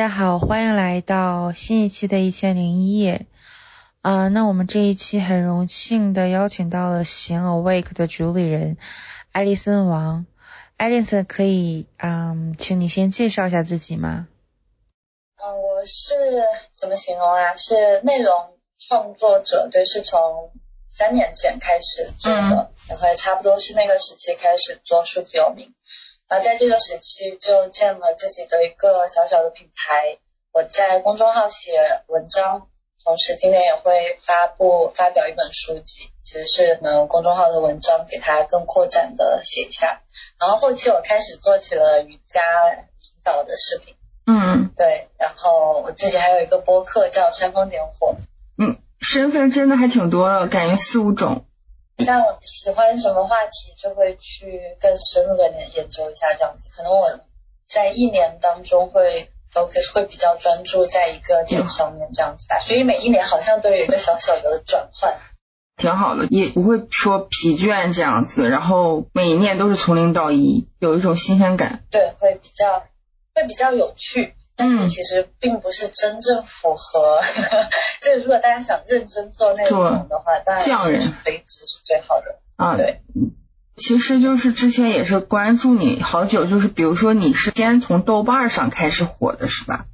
家好，欢迎来到新一期的《一千零一夜》啊、那我们这一期很荣幸的邀请到了行 Awake 的主理人艾丽森王。艾丽森可以嗯，请你先介绍一下自己吗？嗯，我是怎么形容啊？是内容创作者，对，是从三年前开始做的，然后也差不多是那个时期开始做数字游民。然后在这个时期就建了自己的一个小小的品牌。我在公众号写文章，同时今年也会发布发表一本书籍，其实是能公众号的文章，给它更扩展的写一下。然后后期我开始做起了瑜伽引导的视频。嗯对，然后我自己还有一个播客叫煽风点火。嗯，身份真的还挺多的，感觉四五种。但我喜欢什么话题，就会去更深入的研研究一下这样子。可能我在一年当中会 focus 会比较专注在一个点上面这样子吧，所以每一年好像都有一个小小的转换。挺好的，也不会说疲倦这样子，然后每一年都是从零到一，有一种新鲜感。对，会比较会比较有趣，嗯其实并不是真正符合。就是如果大家想认真做内容的话，当然匠人是垂直是最好的。啊，对，其实就是之前也是关注你好久，就是比如说你是先从豆瓣上开始火的是吧？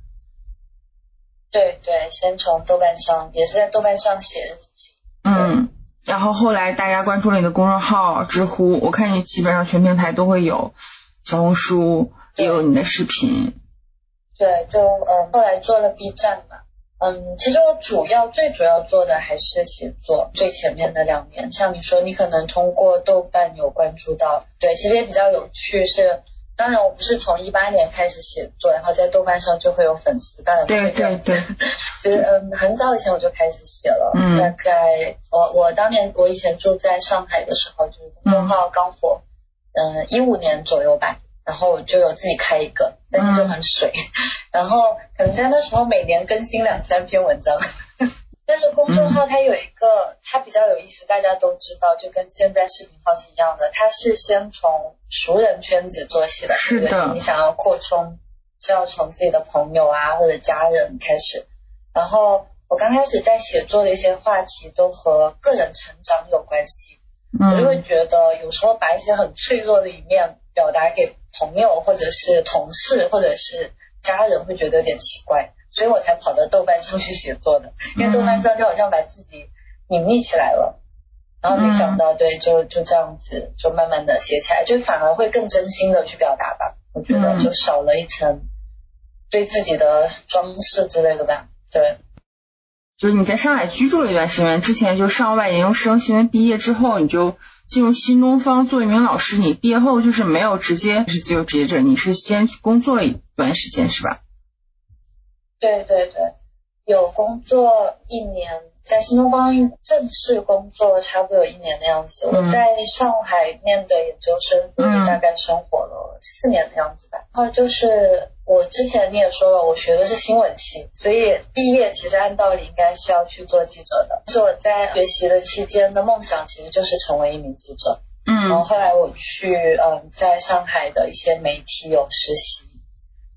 对对，先从豆瓣上，也是在豆瓣上写日记。嗯，然后后来大家关注了你的公众号、知乎，我看你基本上全平台都会有，小红书也有你的视频。对，就嗯，后来做了 B 站嘛。嗯，其实我主要最主要做的还是写作，最前面的两年，像你说，你可能通过豆瓣有关注到，对，其实也比较有趣是。当然，我不是从一八年开始写作，然后在豆瓣上就会有粉丝。当然不对会这样对对，其实嗯，很早以前我就开始写了，嗯大概我我当年我以前住在上海的时候，就是公众号刚火，嗯，一五年左右吧，然后我就有自己开一个，但是就很水，然后可能在那时候每年更新两三篇文章。但是公众号它有一个，它比较有意思，大家都知道，就跟现在视频号是一样的，它是先从熟人圈子做起的，你想要扩充，是要从自己的朋友啊或者家人开始。然后我刚开始在写作的一些话题都和个人成长有关系，我就会嗯觉得有时候把一些很脆弱的一面表达给朋友或者是同事或者是家人，会觉得有点奇怪，所以我才跑到豆瓣上去写作的，因为豆瓣上就好像把自己隐匿起来了。然后没想到，对，就就这样子，就慢慢的写起来，就反而会更真心的去表达吧。我觉得嗯就少了一层对自己的装饰之类的吧。对，就是你在上海居住了一段时间，之前就上外研究生，新闻毕业之后你就进入新东方做一名老师。你毕业后就是没有直接是自由职业者，你是先工作一段时间是吧？对对对，有工作一年，在新东方正式工作差不多有一年的样子。嗯我在上海念的研究生，大概生活了四年的样子吧。然后就是我之前你也说了，我学的是新闻系，所以毕业其实按道理应该是要去做记者的。是我在学习的期间的梦想，其实就是成为一名记者。嗯然后嗯后来我去嗯，在上海的一些媒体有实习，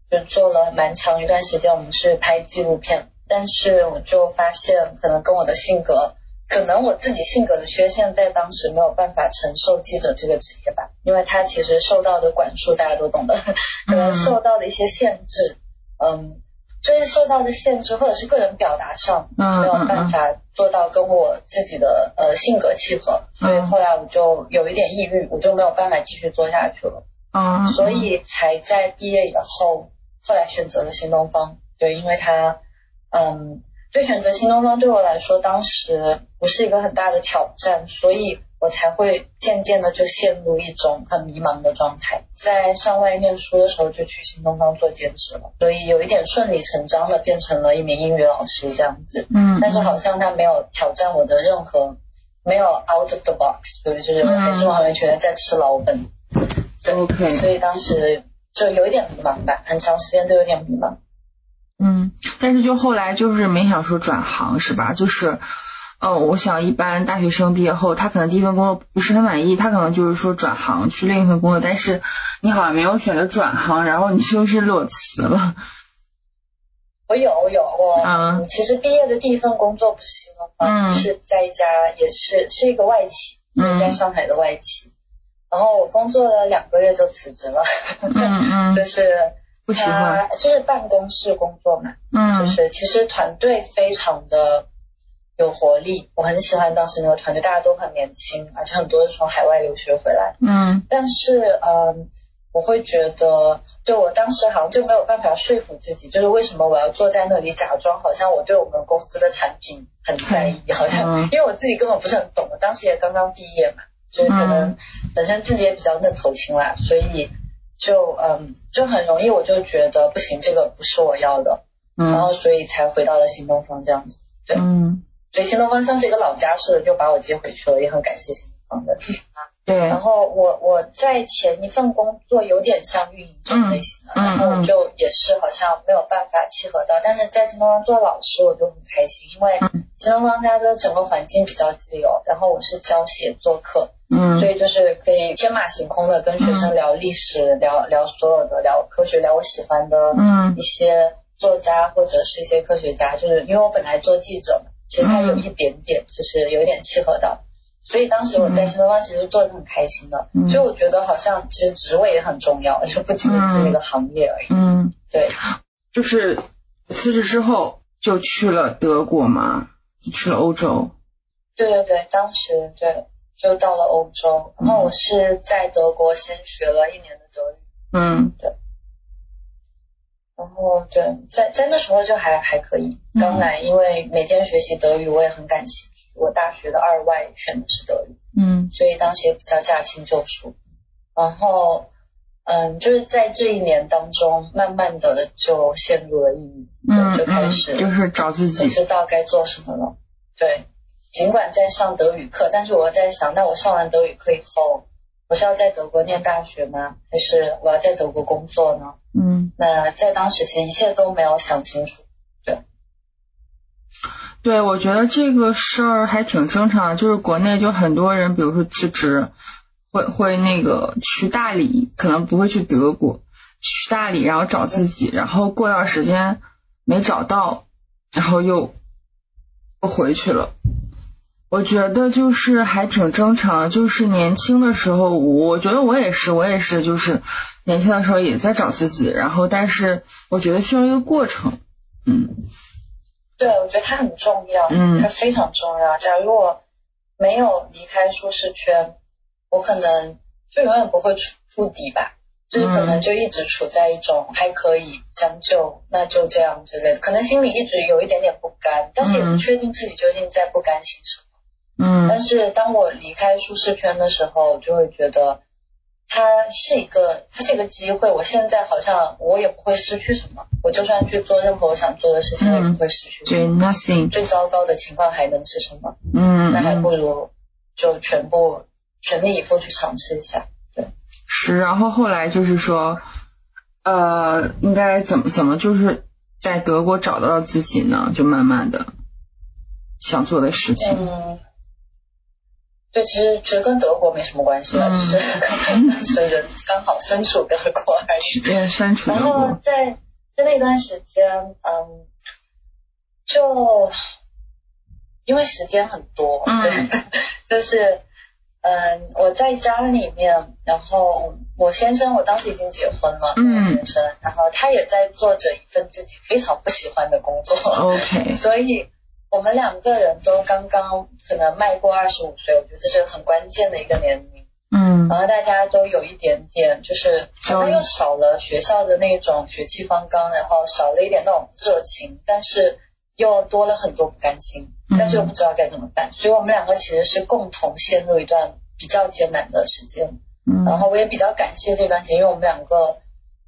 就做了蛮长一段时间。我们是拍纪录片，但是我就发现，可能跟我的性格，可能我自己性格的缺陷，在当时没有办法承受记者这个职业吧，因为他其实受到的管束大家都懂的，可能受到的一些限制，嗯，就是受到的限制，或者是个人表达上嗯没有办法做到跟我自己的呃性格契合，所以嗯后来我就有一点抑郁，我就没有办法继续做下去了，嗯，所以才在毕业以后，后来选择了新东方。对，因为它，嗯，对选择新东方对我来说，当时不是一个很大的挑战，所以我才会渐渐的就陷入一种很迷茫的状态。在上外念书的时候就去新东方做兼职了，所以有一点顺理成章的变成了一名英语老师这样子。嗯，但是好像他没有挑战我的任何，没有 out of the box，所以，就是我还是完完全全在吃老本。对 OK 所以当时就有一点迷茫吧，很长时间都有点迷茫。嗯，但是就后来就是没想说转行是吧？就是，呃，我想一般大学生毕业后，他可能第一份工作不是很满意，他可能就是说转行去另一份工作，但是你好像没有选择转行，然后你就是裸辞了。我有有我，嗯其实毕业的第一份工作不是新东方，是在一家也是是一个外企，在上海的外企。然后我工作了两个月就辞职了，嗯嗯，就是不喜欢，就是办公室工作嘛，嗯，就是其实团队非常的有活力，我很喜欢当时那个团队，大家都很年轻，而且很多是从海外留学回来，嗯，但是嗯，我会觉得，对我当时好像就没有办法说服自己，就是为什么我要坐在那里假装好像我对我们公司的产品很在意，好像因为我自己根本不是很懂，我当时也刚刚毕业嘛。就是可能本身自己也比较嫩头青啦，所以就嗯就很容易我就觉得不行，这个不是我要的，然后所以才回到了新东方这样子，对，嗯。所以新东方像是一个老家似的，就把我接回去了，也很感谢新东方的。对，然后我我在前一份工作有点像运营这种类型的，然后就也是好像没有办法契合到，但是在新东方做老师我就很开心，因为新东方它的整个环境比较自由，然后我是教写作课。嗯，所以就是可以天马行空的跟学生聊历史，聊聊所有的，聊科学，聊我喜欢的嗯。一些作家或者是一些科学家，就是因为我本来做记者嘛，其实他有一点点就是有一点契合到，所以当时我在新东方其实做的很开心的，所以我觉得好像其实职位也很重要，就不仅仅是那个行业而已。嗯，对，就是辞职之后就去了德国嘛，去了欧洲。对对对，当时对。就到了欧洲，然后我是在德国先学了一年的德语，嗯，对，然后对，在在那时候就还还可以，刚来，因为每天学习德语我也很感兴趣，我大学的二外选的是德语，嗯，所以当时也比较驾轻就熟，然后嗯，就是在这一年当中，慢慢的就陷入了抑郁，嗯，就开始就是找自己，不知道该做什么了，对。尽管在上德语课，但是我在想，那我上完德语课以后，我是要在德国念大学吗？还是我要在德国工作呢？嗯，那在当时其实一切都没有想清楚。对，对，我觉得这个事儿还挺正常，就是国内就很多人，比如说辞职，会会那个去大理，可能不会去德国，去大理然后找自己，然后过段时间没找到，然后又又回去了。我觉得就是还挺正常，就是年轻的时候，我觉得我也是，我也是，就是年轻的时候也在找自己，然后但是我觉得需要一个过程，嗯，对，我觉得它很重要，嗯，它非常重要。假如我没有离开舒适圈，我可能就永远不会触触底吧，就是可能就一直处在一种还可以将就，那就这样之类的，可能心里一直有一点点不甘，但是也不确定自己究竟在不甘心什么。嗯，但是当我离开舒适圈的时候，就会觉得它是一个，它是一个机会。我现在好像我也不会失去什么，我就算去做任何我想做的事情，我也不会失去。对，nothing。最糟糕的情况还能是什么？嗯，那还不如就全部全力以赴去尝试一下。对，是。然后后来就是说，呃，应该怎么怎么就是在德国找到了自己呢？就慢慢的想做的事情。嗯。对，其实其实跟德国没什么关系了，只是当时人刚好身处德国而已。身处然后在在那段时间，嗯，就因为时间很多，嗯，就是嗯，我在家里面，然后我先生我当时已经结婚了，嗯，先生，然后他也在做着一份自己非常不喜欢的工作，OK，所以。我们两个人都刚刚可能迈过二十五岁，我觉得这是很关键的一个年龄。嗯，然后大家都有一点点，就是好像又少了学校的那种血气方刚，然后少了一点那种热情，但是又多了很多不甘心，但是又不知道该怎么办。所以我们两个其实是共同陷入一段比较艰难的时间。嗯，然后我也比较感谢这段时间，因为我们两个，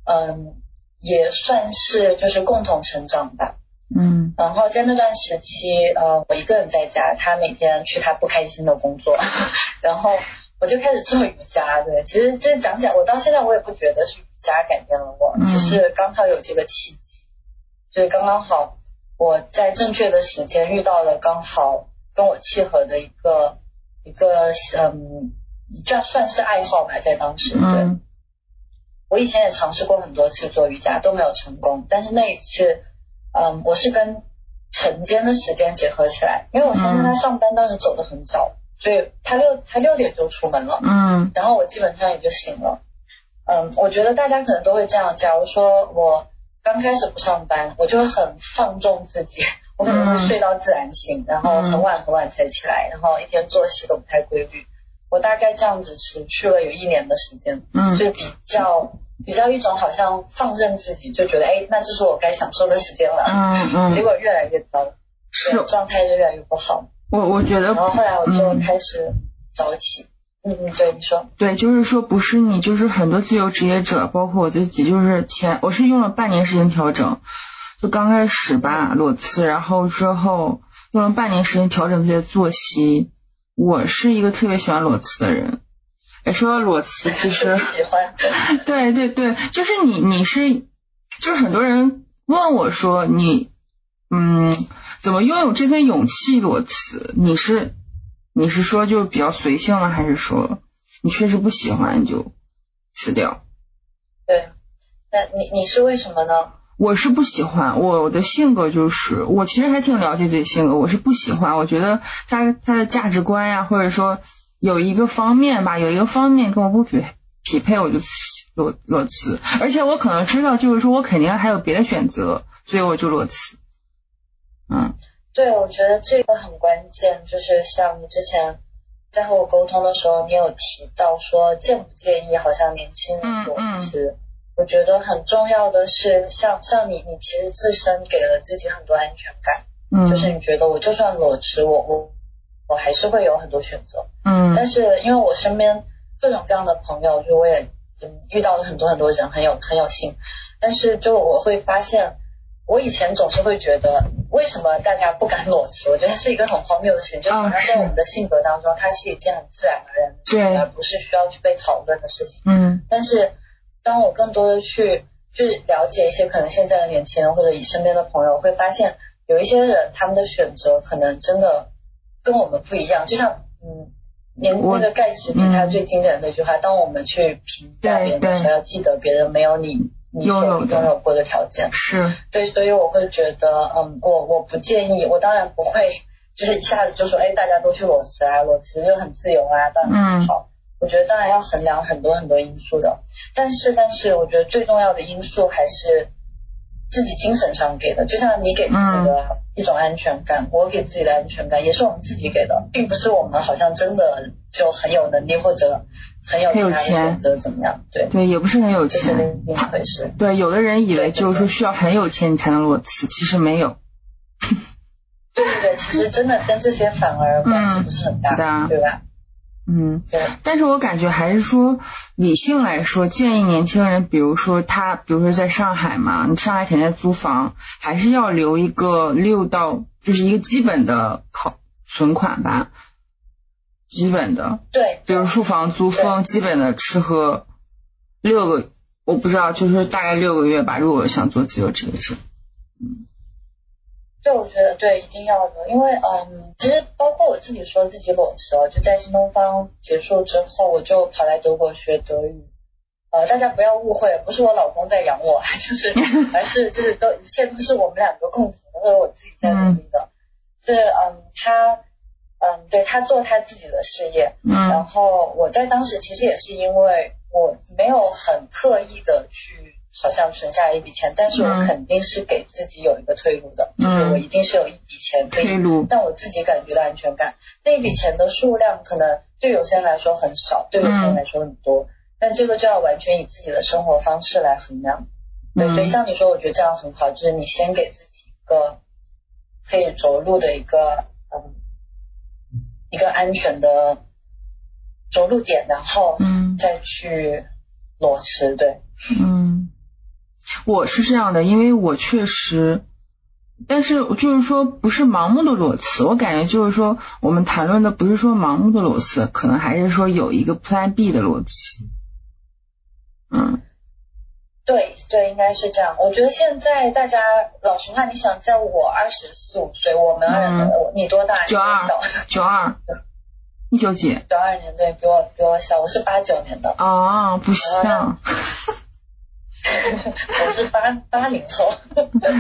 嗯，也算是就是共同成长吧。嗯，然后在那段时期，呃，我一个人在家，他每天去他不开心的工作，然后我就开始做瑜伽。对，其实这讲起来，我到现在我也不觉得是瑜伽改变了我，只是刚好有这个契机，就是刚刚好我在正确的时间遇到了刚好跟我契合的一个一个嗯，这算是爱好吧，在当时。对，我以前也尝试过很多次做瑜伽都没有成功，但是那一次。嗯，我是跟晨间的时间结合起来，因为我先生他上班当时走的很早，所以他六他六点就出门了，嗯然后我基本上也就醒了。嗯，我觉得大家可能都会这样。假如说我刚开始不上班，我就会很放纵自己，我可能会睡到自然醒，然后很晚很晚才起来，然后一天作息都不太规律。我大概这样子持续了有一年的时间，嗯就比较比较一种好像放任自己，就觉得哎，那这是我该享受的时间了。嗯嗯，结果越来越糟，是状态就越来越不好。我我觉得然后后来我就嗯开始早起。嗯嗯，对，你说。对，就是说不是你，就是很多自由职业者，包括我自己，就是前我是用了半年时间调整，就刚开始吧裸辞，然后之后用了半年时间调整自己的作息。我是一个特别喜欢裸辞的人。哎，说到裸辞，其实喜欢。对对对，就是你你是，就是很多人问我说你嗯怎么拥有这份勇气裸辞？你是你是说就比较随性了？还是说你确实不喜欢就辞掉？对，那你你是为什么呢？我是不喜欢，我的性格就是，我其实还挺了解自己性格，我是不喜欢，我觉得他他的价值观呀，或者说有一个方面吧，有一个方面跟我不匹匹配，我就辞裸裸辞，而且我可能知道，就是说我肯定还有别的选择，所以我就裸辞。嗯。对，我觉得这个很关键，就是像你之前在和我沟通的时候，你有提到说建不建议好像年轻人裸辞。我觉得很重要的是，像像你，你其实自身给了自己很多安全感，嗯，就是你觉得我就算裸辞，我我我还是会有很多选择。嗯但是因为我身边各种各样的朋友，就我也嗯遇到了很多很多人，很有很有幸。但是就我会发现，我以前总是会觉得，为什么大家不敢裸辞？我觉得是一个很荒谬的事情，就好像在我们的性格当中，它是一件很自然而然的事情，而不是需要去被讨论的事情。嗯但是当我更多的去去了解一些可能现在的年轻人或者以身边的朋友，会发现有一些人他们的选择可能真的跟我们不一样。就像嗯，连那个盖茨比他最经典的那句话：当我们去评价别人的时候，要记得别人没有你你所拥有过的条件。是对，所以我会觉得，嗯，我我不建议，我当然不会就是一下子就说，哎，大家都去裸辞啊，裸辞就很自由啊，当然很好。我觉得当然要衡量很多很多因素的，但是但是我觉得最重要的因素还是自己精神上给的，就像你给自己的一种安全感，我给自己的安全感也是我们自己给的，并不是我们好像真的就很有能力或者很有其他的选择怎么样？对对，也不是很有钱，这是另一回事。对，有的人以为就是说需要很有钱你才能裸辞，其实没有。对对对，其实真的跟这些反而关系不是很大，嗯、对吧？嗯，对，但是我感觉还是说理性来说，建议年轻人，比如说他，比如说在上海嘛，你上海肯定在租房，还是要留一个六到，就是一个基本的考存款吧，基本的，对，比如住房租房，基本的吃喝，六个，我不知道，就是大概六个月吧，如果想做自由职业者，嗯。对，我觉得对，一定要的，因为嗯，其实包括我自己说自己裸辞哦，就在新东方结束之后，我就跑来德国学德语。呃，大家不要误会，不是我老公在养我，就是而是就是都一切都是我们两个共同的，或者我自己在努力的。是嗯，他嗯，对他做他自己的事业，嗯，然后我在当时其实也是因为我没有很刻意的去。好像存下了一笔钱，但是我肯定是给自己有一个退路的，嗯、就是我一定是有一笔钱可以退路，让我自己感觉到安全感。那一笔钱的数量可能对有些人来说很少，对有些人来说很多，嗯、但这个就要完全以自己的生活方式来衡量。对，嗯、所以像你说，我觉得这样很好，就是你先给自己一个可以着陆的一个嗯一个安全的着陆点，然后嗯再去裸辞。对，嗯。我是这样的，因为我确实，但是就是说不是盲目的裸辞，我感觉就是说我们谈论的不是说盲目的裸辞，可能还是说有一个 Plan B 的裸辞。嗯，对对，应该是这样。我觉得现在大家老实话，你想在我二十四五岁，我们、嗯、你多大？九二，九二，一九几？九二年，对比我比我小，我是八九年的。哦，不像。我是八八零后，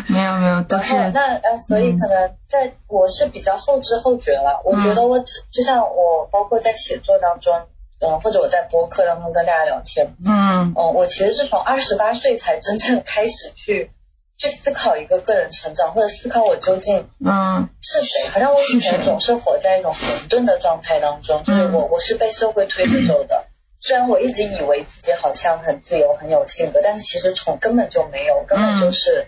没有没有，都是那呃，所以可能在我是比较后知后觉了。我觉得我只就像我包括在写作当中，嗯，或者我在播客当中跟大家聊天，嗯，哦，我其实是从二十八岁才真正开始去去思考一个个人成长，或者思考我究竟嗯。是谁。好像我以前总是活在一种混沌的状态当中，就是我我是被社会推着走的。虽然我一直以为自己好像很自由、很有性格，但是其实从根本就没有，根本就是，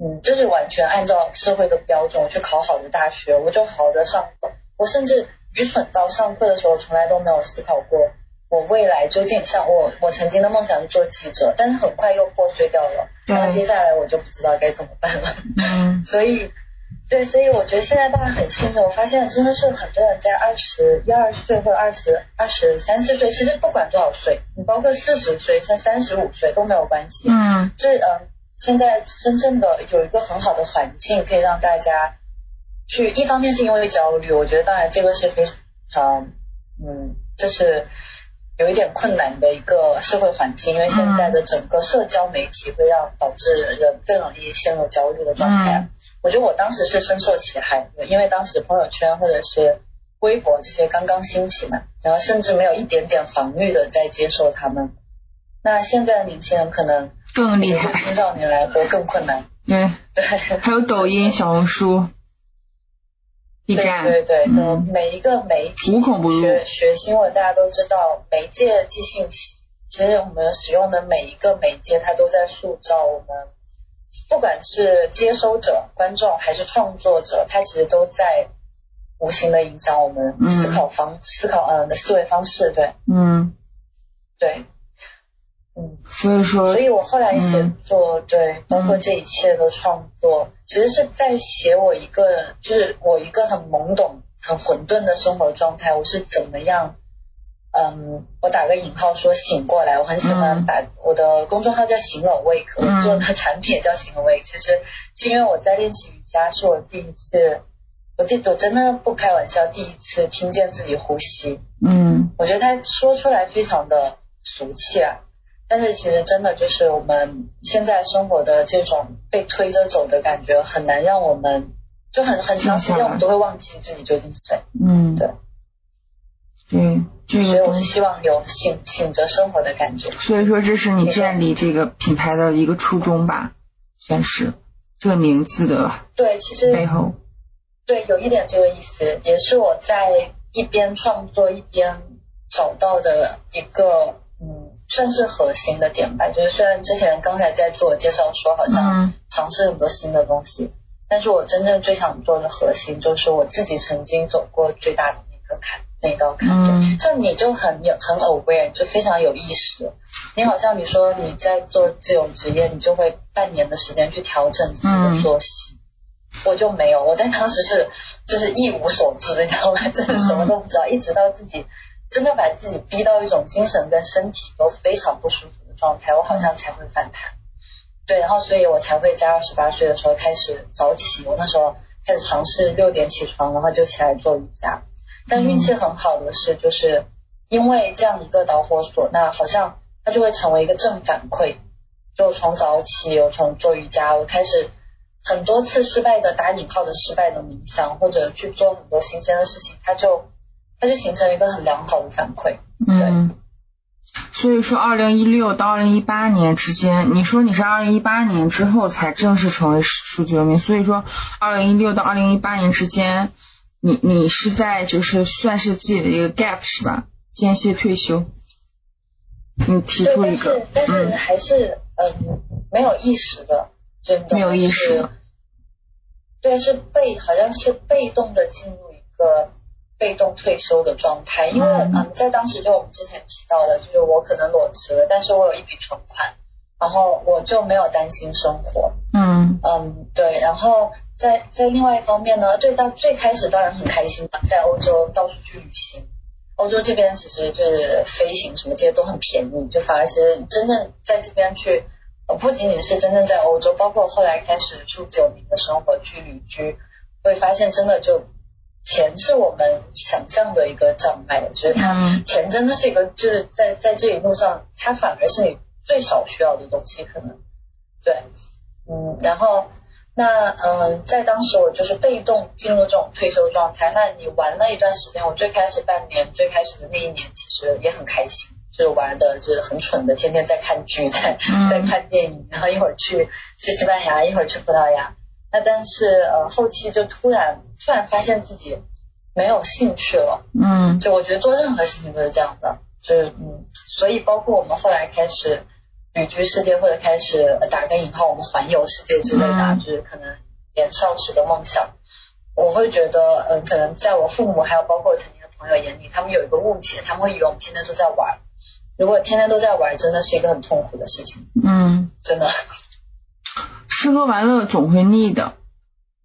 嗯，就是完全按照社会的标准去考好的大学，我就好好的上课。我甚至愚蠢到上课的时候从来都没有思考过我未来究竟像我，我曾经的梦想是做记者，但是很快又破碎掉了。然后接下来我就不知道该怎么办了。嗯，所以。对，所以我觉得现在大家很幸运。我发现真的是很多人在二十一二岁或者二十二十三四岁，其实不管多少岁，你包括四十岁、像三十五岁都没有关系。嗯，就是嗯，现在真正的有一个很好的环境，可以让大家去。一方面是因为焦虑，我觉得当然这个是非常嗯，就是有一点困难的一个社会环境，因为现在的整个社交媒体会让导致人更容易陷入焦虑的状态。我觉得我当时是深受其害，因为当时朋友圈或者是微博这些刚刚兴起嘛，然后甚至没有一点点防御的在接受他们。那现在的年轻人可能更厉害，青少年来说更困难。对对，还有抖音、小红书、B 站，对对对，每一个媒体无孔不入。学学新闻，大家都知道，媒介即信息，其实我们使用的每一个媒介，它都在塑造我们。不管是接收者、观众还是创作者，他其实都在无形的影响我们思考方、思考呃的思维方式。对，嗯，对，嗯，所以说，所以我后来写作，对，包括这一切的创作，其实是在写我一个，就是我一个很懵懂、很混沌的生活状态，我是怎么样。嗯，我打个引号说醒过来，我很喜欢把我的公众号叫醒我做的产品也叫醒我 wake，。其实是因为我在练习瑜伽，是我第一次，我第我真的不开玩笑，第一次听见自己呼吸。嗯，我觉得他说出来非常的俗气啊，但是其实真的就是我们现在生活的这种被推着走的感觉，很难让我们就很很长时间我们都会忘记自己究竟是谁。嗯，对。对，所以我是希望有醒醒着生活的感觉。所以说，这是你建立这个品牌的一个初衷吧，算是这个名字的对，其实背后对有一点这个意思，也是我在一边创作一边找到的一个嗯，算是核心的点吧。就是虽然之前刚才在自我介绍说好像尝试很多新的东西，但是我真正最想做的核心就是我自己曾经走过最大的那个坎。那道坎，嗯，像你就很有很 aware，就非常有意识。你好像你说你在做这种职业，你就会半年的时间去调整自己的作息。我就没有，我在当时是就是一无所知，你知道吗？真的什么都不知道，一直到自己真的把自己逼到一种精神跟身体都非常不舒服的状态，我好像才会反弹。对，然后所以我才会在二十八岁的时候开始早起。我那时候开始尝试六点起床，然后就起来做瑜伽。但运气很好的是，就是因为这样一个导火索，那好像它就会成为一个正反馈。就从早起，我从做瑜伽，我开始很多次失败的打引号的失败的冥想，或者去做很多新鲜的事情，它就它就形成一个很良好的反馈。嗯。所以说，二零一六到二零一八年之间，你说你是二零一八年之后才正式成为数据游民，所以说二零一六到二零一八年之间。你你是在就是算是自己的一个 gap 是吧？间歇退休，你提出一个，但是但是还是嗯没有意识的，真的。没有意识，对，是被好像是被动的进入一个被动退休的状态，因为嗯在当时就我们之前提到的，就是我可能裸辞了，但是我有一笔存款，然后我就没有担心生活，嗯。嗯对，然后。在在另外一方面呢，对，到最开始当然很开心的，在欧洲到处去旅行。欧洲这边其实就是飞行什么这些都很便宜，就反而其实真正在这边去，不仅仅是真正在欧洲，包括后来开始住自由民的生活去旅居，会发现真的就钱是我们想象的一个障碍，就是它钱真的是一个就是在在这一路上，它反而是你最少需要的东西，可能对，嗯，然后那嗯，在当时我就是被动进入这种退休状态。那你玩了一段时间，我最开始半年，最开始的那一年其实也很开心，就是玩的就是很蠢的，天天在看剧，在在看电影，然后一会儿去去西班牙，一会儿去葡萄牙。那但是呃后期就突然突然发现自己没有兴趣了，嗯，就我觉得做任何事情都是这样的，就是嗯，所以包括我们后来开始旅居世界或者开始打个引号我们环游世界之类的，就是可能年少时的梦想，我会觉得嗯，可能在我父母还有包括曾经的朋友眼里，他们有一个误解，他们会以为我们天天都在玩，如果天天都在玩，真的是一个很痛苦的事情，嗯，真的。吃喝玩乐总会腻的，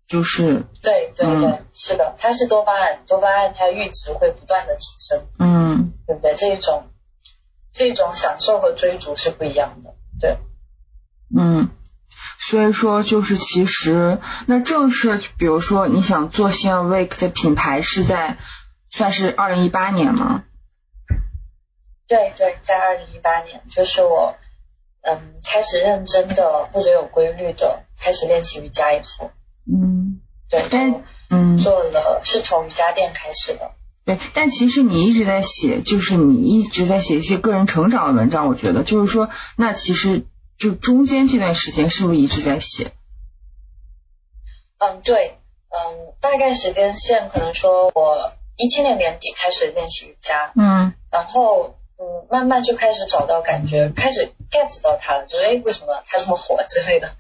就是对对对，是的，它是多巴胺，多巴胺它阈值会不断的提升，嗯，对不对？这一种这种享受和追逐是不一样的，对，嗯，所以说就是其实那正是比如说你想做新 awake 的品牌是在算是二零一八年吗？对对，在二零一八年，就是我。嗯，开始认真的或者有规律的开始练习瑜伽以后，嗯，对，但嗯，做了是从瑜伽垫开始的，对，但其实你一直在写，就是你一直在写一些个人成长的文章，我觉得就是说，那其实就中间这段时间是不是一直在写？嗯，对，嗯，大概时间线可能说我一七年年底开始练习瑜伽，嗯，然后。嗯，慢慢就开始找到感觉，开始 get 到他了，就是哎，为什么他这么火之类的。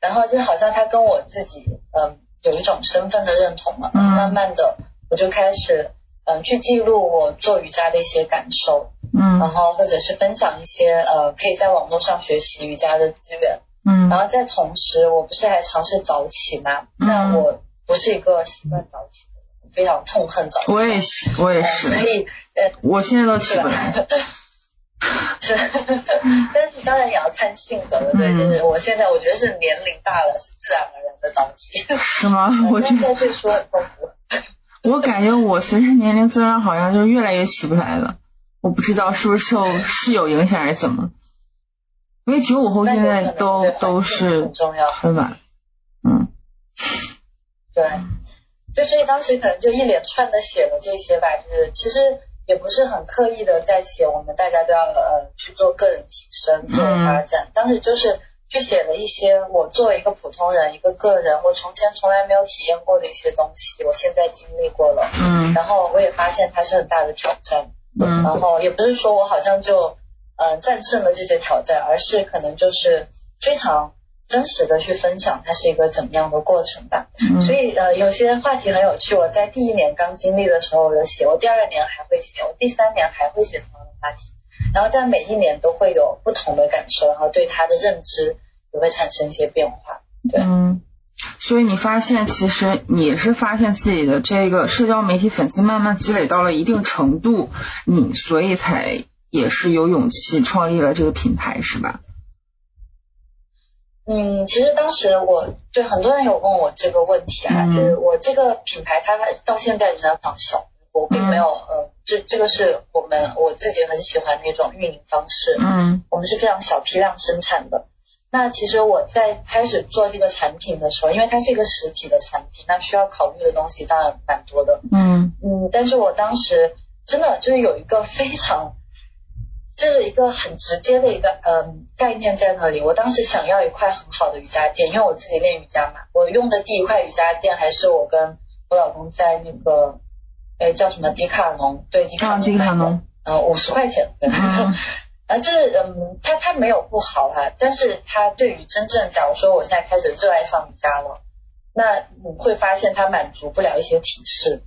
然后就好像他跟我自己，嗯，有一种身份的认同嘛。嗯。慢慢的，我就开始，嗯，去记录我做瑜伽的一些感受。嗯。然后或者是分享一些，呃，可以在网络上学习瑜伽的资源。嗯。然后在同时，我不是还尝试早起吗？嗯。那我不是一个习惯早起。非常痛恨早起，我也是，我也是，所以呃，我现在都起不来。是，但是当然也要看性格的，对，就是我现在我觉得是年龄大了，是自然而然的早起。是吗？我觉得最初很痛苦。我感觉我随着年龄增长，好像就越来越起不来了。我不知道是不是受室友影响还是怎么，因为九五后现在都都是很重要，很晚。嗯，对。就所以当时可能就一连串的写了这些吧，就是其实也不是很刻意的在写，我们大家都要呃去做个人提升、自我发展。当时就是去写了一些我作为一个普通人、一个个人，我从前从来没有体验过的一些东西，我现在经历过了。嗯。然后我也发现它是很大的挑战。嗯。然后也不是说我好像就呃战胜了这些挑战，而是可能就是非常。真实的去分享，它是一个怎么样的过程吧？所以呃，有些话题很有趣。我在第一年刚经历的时候有写，我第二年还会写，我第三年还会写同样的话题。然后在每一年都会有不同的感受，然后对它的认知也会产生一些变化。对，嗯，所以你发现其实你是发现自己的这个社交媒体粉丝慢慢积累到了一定程度，你所以才也是有勇气创立了这个品牌，是吧？嗯，其实当时我对很多人有问我这个问题啊，就是我这个品牌它到现在仍然很小，我并没有呃，这这个是我们我自己很喜欢的一种运营方式，嗯，我们是非常小批量生产的。那其实我在开始做这个产品的时候，因为它是一个实体的产品，那需要考虑的东西当然蛮多的，嗯嗯，但是我当时真的就是有一个非常。就是一个很直接的一个嗯概念在那里。我当时想要一块很好的瑜伽垫，因为我自己练瑜伽嘛。我用的第一块瑜伽垫还是我跟我老公在那个哎叫什么迪卡侬对迪卡侬买的，嗯五十块钱。啊，就是嗯，它它没有不好哈，但是它对于真正假如说我现在开始热爱上瑜伽了，那你会发现它满足不了一些体式。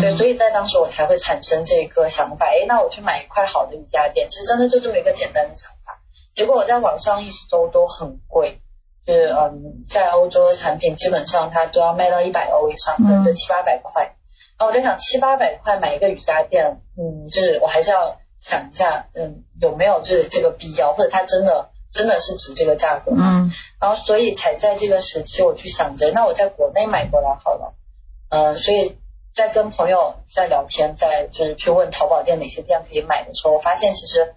对，所以在当时我才会产生这个想法，哎，那我去买一块好的瑜伽垫，其实真的就这么一个简单的想法。结果我在网上一搜都很贵，就是嗯，在欧洲的产品基本上它都要卖到一百欧以上，可能就七八百块。然后我在想，七八百块买一个瑜伽垫，嗯，就是我还是要想一下，嗯，有没有就是这个必要，或者它真的真的是值这个价格吗？嗯。然后所以才在这个时期我去想着，那我在国内买过来好了，嗯，所以。在跟朋友在聊天，在就是去问淘宝店哪些店可以买的时候，我发现其实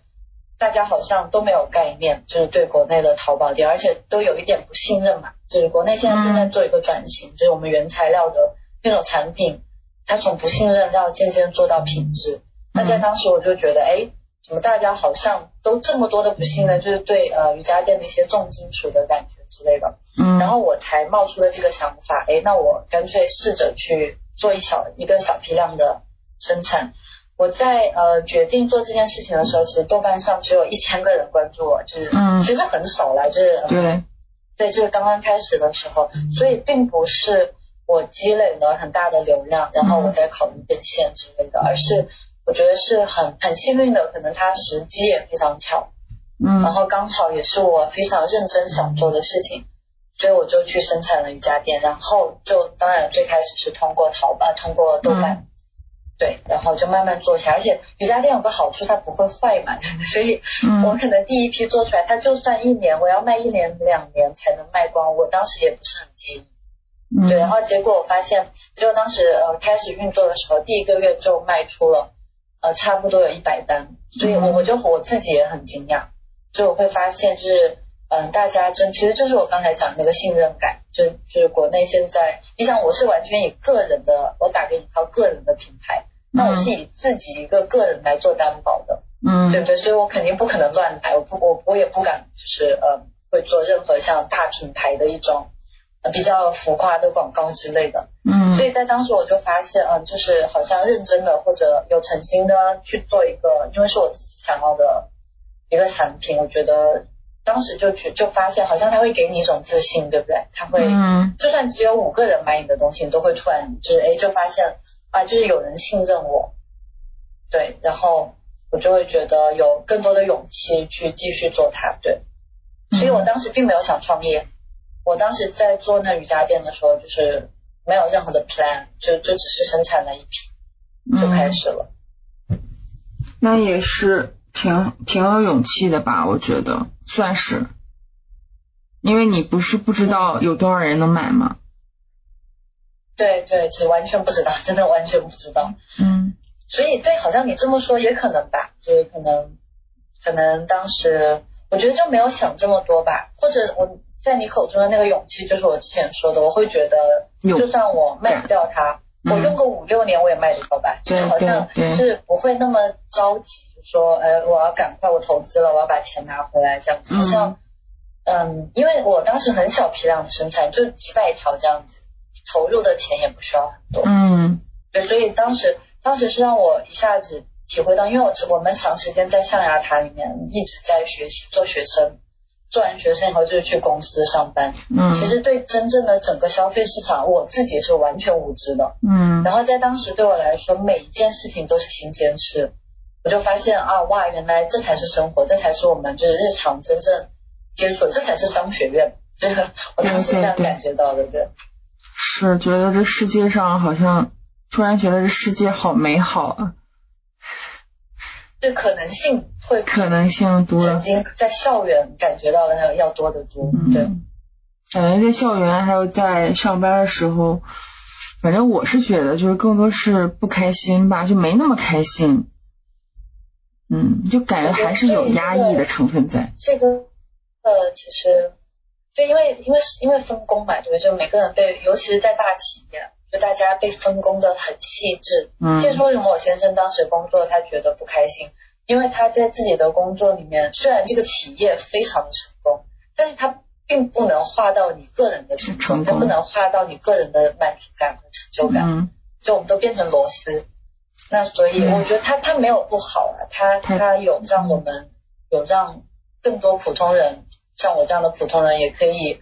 大家好像都没有概念，就是对国内的淘宝店，而且都有一点不信任嘛。就是国内现在正在做一个转型，就是我们原材料的那种产品，它从不信任要渐渐做到品质。那在当时我就觉得，哎，怎么大家好像都这么多的不信任，就是对呃瑜伽垫的一些重金属的感觉之类的。嗯。然后我才冒出了这个想法，哎，那我干脆试着去做一小一个小批量的生产。我在呃决定做这件事情的时候，其实豆瓣上只有一千个人关注我，就是其实很少了，就是对对，就是刚刚开始的时候，所以并不是我积累了很大的流量，然后我再考虑变现之类的，而是我觉得是很很幸运的，可能它时机也非常巧，嗯，然后刚好也是我非常认真想做的事情，所以我就去生产了瑜伽垫，然后就当然最开始是通过淘宝，通过豆瓣。对，然后就慢慢做起来，而且瑜伽垫有个好处，它不会坏嘛，所以我可能第一批做出来，它就算一年，我要卖一年两年才能卖光，我当时也不是很介意。对，然后结果我发现，结果当时呃开始运作的时候，第一个月就卖出了呃差不多有一百单，所以我我就我自己也很惊讶，就我会发现就是嗯大家真其实就是我刚才讲那个信任感。就就是国内现在，你想我是完全以个人的，我打个引号个人的品牌，那我是以自己一个个人来做担保的，嗯，对不对？所以我肯定不可能乱来，我不我我也不敢就是呃会做任何像大品牌的一种比较浮夸的广告之类的，嗯，所以在当时我就发现，嗯，就是好像认真的或者有诚心的去做一个，因为是我自己想要的一个产品，我觉得。当时就觉就发现，好像他会给你一种自信，对不对？他会，嗯就算只有五个人买你的东西，你都会突然就是哎，就发现啊，就是有人信任我，对，然后我就会觉得有更多的勇气去继续做它，对。所以我当时并没有想创业，我当时在做那瑜伽垫的时候，就是没有任何的 plan，就就只是生产了一批就开始了。那也是挺挺有勇气的吧？我觉得。算是，因为你不是不知道有多少人能买吗？对对，其实完全不知道，真的完全不知道。嗯，所以对，好像你这么说也可能吧，就是可能可能当时我觉得就没有想这么多吧，或者我在你口中的那个勇气，就是我之前说的，我会觉得就算我卖不掉它，我用个五六年我也卖得掉吧，就好像是不会那么着急。说，哎，我要赶快，我投资了，我要把钱拿回来，这样子，好像，嗯，因为我当时很小批量的生产，就几百条这样子，投入的钱也不需要很多，嗯，对，所以当时，当时是让我一下子体会到，因为我我们长时间在象牙塔里面一直在学习做学生，做完学生以后就是去公司上班，嗯，其实对真正的整个消费市场，我自己是完全无知的，嗯，然后在当时对我来说，每一件事情都是新鲜事。我就发现啊，哇，原来这才是生活，这才是我们就是日常真正接触，这才是商学院，就 是我当时这样感觉到的，对。是觉得这世界上好像突然觉得这世界好美好啊。对，可能性会可能性多。曾经在校园感觉到的要要多得多，对。感觉在校园还有在上班的时候，反正我是觉得就是更多是不开心吧，就没那么开心。嗯，就感觉还是有压抑的成分在。这个呃，其实就因为因为因为分工嘛，对？就每个人被，尤其是在大企业，就大家被分工的很细致。嗯。这是为什么我先生当时工作他觉得不开心？因为他在自己的工作里面，虽然这个企业非常的成功，但是他并不能画到你个人的成功，他不能画到你个人的满足感和成就感。嗯。就我们都变成螺丝。那所以我觉得他他没有不好啊，他他有让我们有让更多普通人像我这样的普通人也可以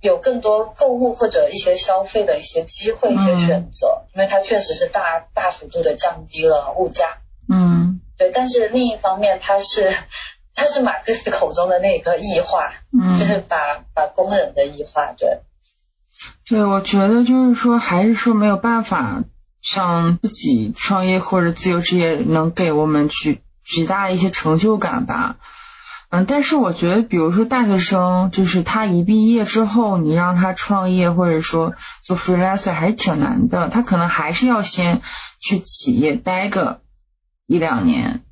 有更多购物或者一些消费的一些机会一些选择，因为它确实是大大幅度的降低了物价。嗯，对。但是另一方面，它是它是马克思口中的那个异化，嗯，就是把把工人的异化。对。对，我觉得就是说，还是说没有办法。像自己创业或者自由职业能给我们去极大的一些成就感吧，嗯，但是我觉得，比如说大学生，就是他一毕业之后，你让他创业或者说做 freelancer 还是挺难的，他可能还是要先去企业待个一两年。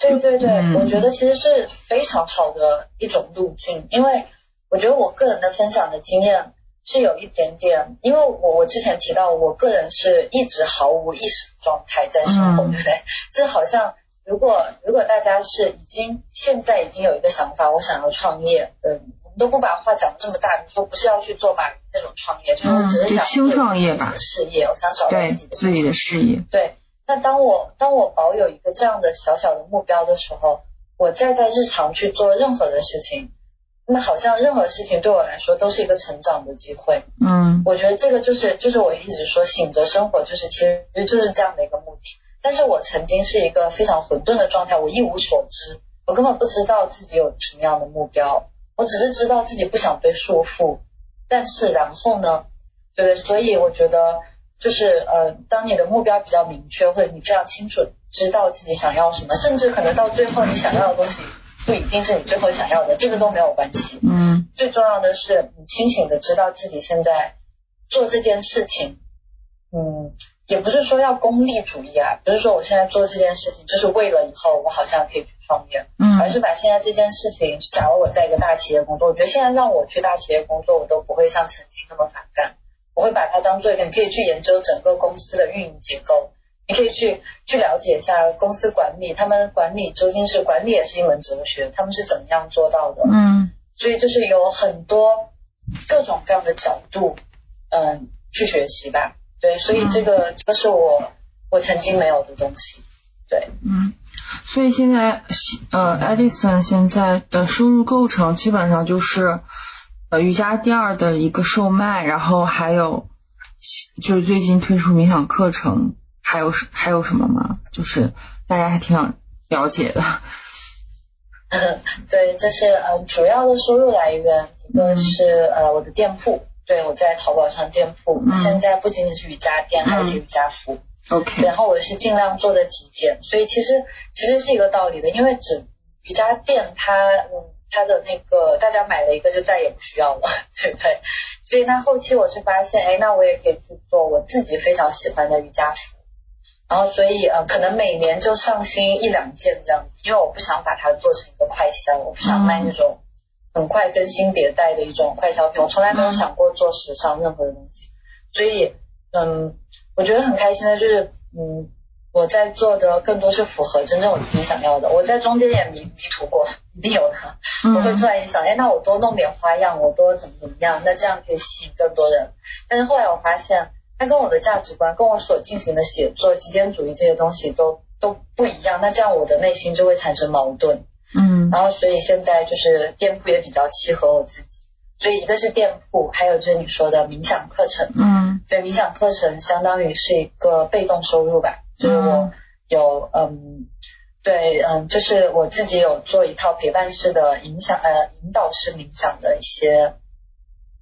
对对对，我觉得其实是非常好的一种路径，因为我觉得我个人的分享的经验是有一点点，因为我我之前提到，我个人是一直毫无意识状态在生活，对不对？这好像如果如果大家是已经现在已经有一个想法，我想要创业，嗯，我们都不把话讲的这么大，你说不是要去做马云那种创业，就是我只是想轻创业吧，事业，我想找到自己的自己的事业，对。那当我当我保有一个这样的小小的目标的时候，我再在日常去做任何的事情，那好像任何事情对我来说都是一个成长的机会。嗯，我觉得这个就是就是我一直说醒着生活，就是其实就是这样的一个目的。但是我曾经是一个非常混沌的状态，我一无所知，我根本不知道自己有什么样的目标，我只是知道自己不想被束缚。但是然后呢，对，所以我觉得。就是呃，当你的目标比较明确，或者你非常清楚知道自己想要什么，甚至可能到最后你想要的东西不一定是你最后想要的，这个都没有关系。嗯，最重要的是你清醒的知道自己现在做这件事情，嗯，也不是说要功利主义啊，不是说我现在做这件事情就是为了以后我好像可以去创业，嗯，而是把现在这件事情，假如我在一个大企业工作，我觉得现在让我去大企业工作，我都不会像曾经那么反感。我会把它当做一个，你可以去研究整个公司的运营结构，你可以去去了解一下公司管理，他们管理究竟是管理也是一门哲学，他们是怎么样做到的？嗯，所以就是有很多各种各样的角度，嗯，去学习吧。对，所以这个这是我我曾经没有的东西。对，嗯，所以现在呃，Edison 现在的收入构成基本上就是。呃，瑜伽垫儿的一个售卖，然后还有就是最近推出冥想课程，还有什还有什么吗？就是大家还挺想了解的。嗯，对，这是呃主要的收入来源，一个是呃我的店铺，对我在淘宝上店铺，现在不仅仅是瑜伽垫，还有一些瑜伽服。OK。然后我是尽量做的极简，所以其实其实是一个道理的，因为只瑜伽垫它嗯。他的那个，大家买了一个就再也不需要了，对不对？所以那后期我是发现，哎，那我也可以去做我自己非常喜欢的瑜伽服，然后所以呃，可能每年就上新一两件这样子，因为我不想把它做成一个快销，我不想卖那种很快更新迭代的一种快消品，我从来没有想过做时尚任何的东西，所以嗯，我觉得很开心的就是嗯。我在做的更多是符合真正我自己想要的。我在中间也迷迷途过，一定有的。我会突然一想，哎，那我多弄点花样，我多怎么怎么样，那这样可以吸引更多人。但是后来我发现，它跟我的价值观，跟我所进行的写作、极简主义这些东西都都不一样。那这样我的内心就会产生矛盾。嗯。然后所以现在就是店铺也比较契合我自己。所以一个是店铺，还有就是你说的冥想课程。嗯。对，冥想课程相当于是一个被动收入吧。就是我有嗯，对嗯，就是我自己有做一套陪伴式的影响呃引导式冥想的一些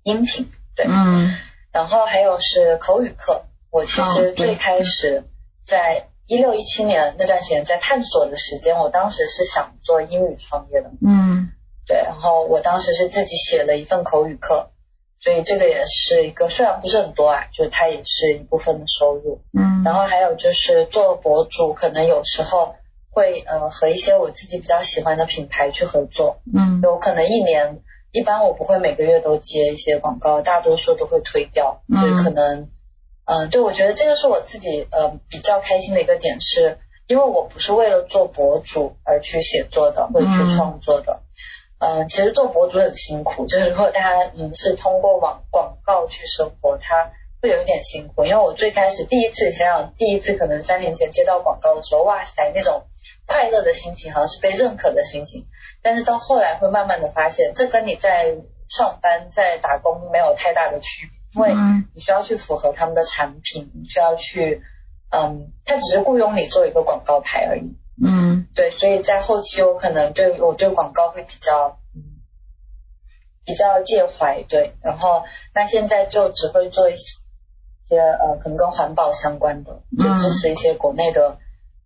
音频，对，嗯，然后还有是口语课，我其实最开始在一六一七年那段时间在探索的时间，我当时是想做英语创业的，嗯，对，然后我当时是自己写了一份口语课。所以这个也是一个，虽然不是很多啊，就是它也是一部分的收入。嗯，然后还有就是做博主，可能有时候会呃和一些我自己比较喜欢的品牌去合作。嗯，有可能一年，一般我不会每个月都接一些广告，大多数都会推掉。嗯，所以可能，嗯，对，我觉得这个是我自己呃比较开心的一个点，是因为我不是为了做博主而去写作的，或者去创作的。嗯，其实做博主很辛苦，就是如果大家嗯是通过网广告去生活，他会有一点辛苦。因为我最开始第一次想想，第一次可能三年前接到广告的时候，哇塞，那种快乐的心情好像是被认可的心情。但是到后来会慢慢的发现，这跟你在上班在打工没有太大的区别，因为你需要去符合他们的产品，你需要去嗯，他只是雇佣你做一个广告牌而已。嗯，对，所以在后期我可能对我对广告会比较嗯比较介怀，对，然后那现在就只会做一些呃可能跟环保相关的，就支持一些国内的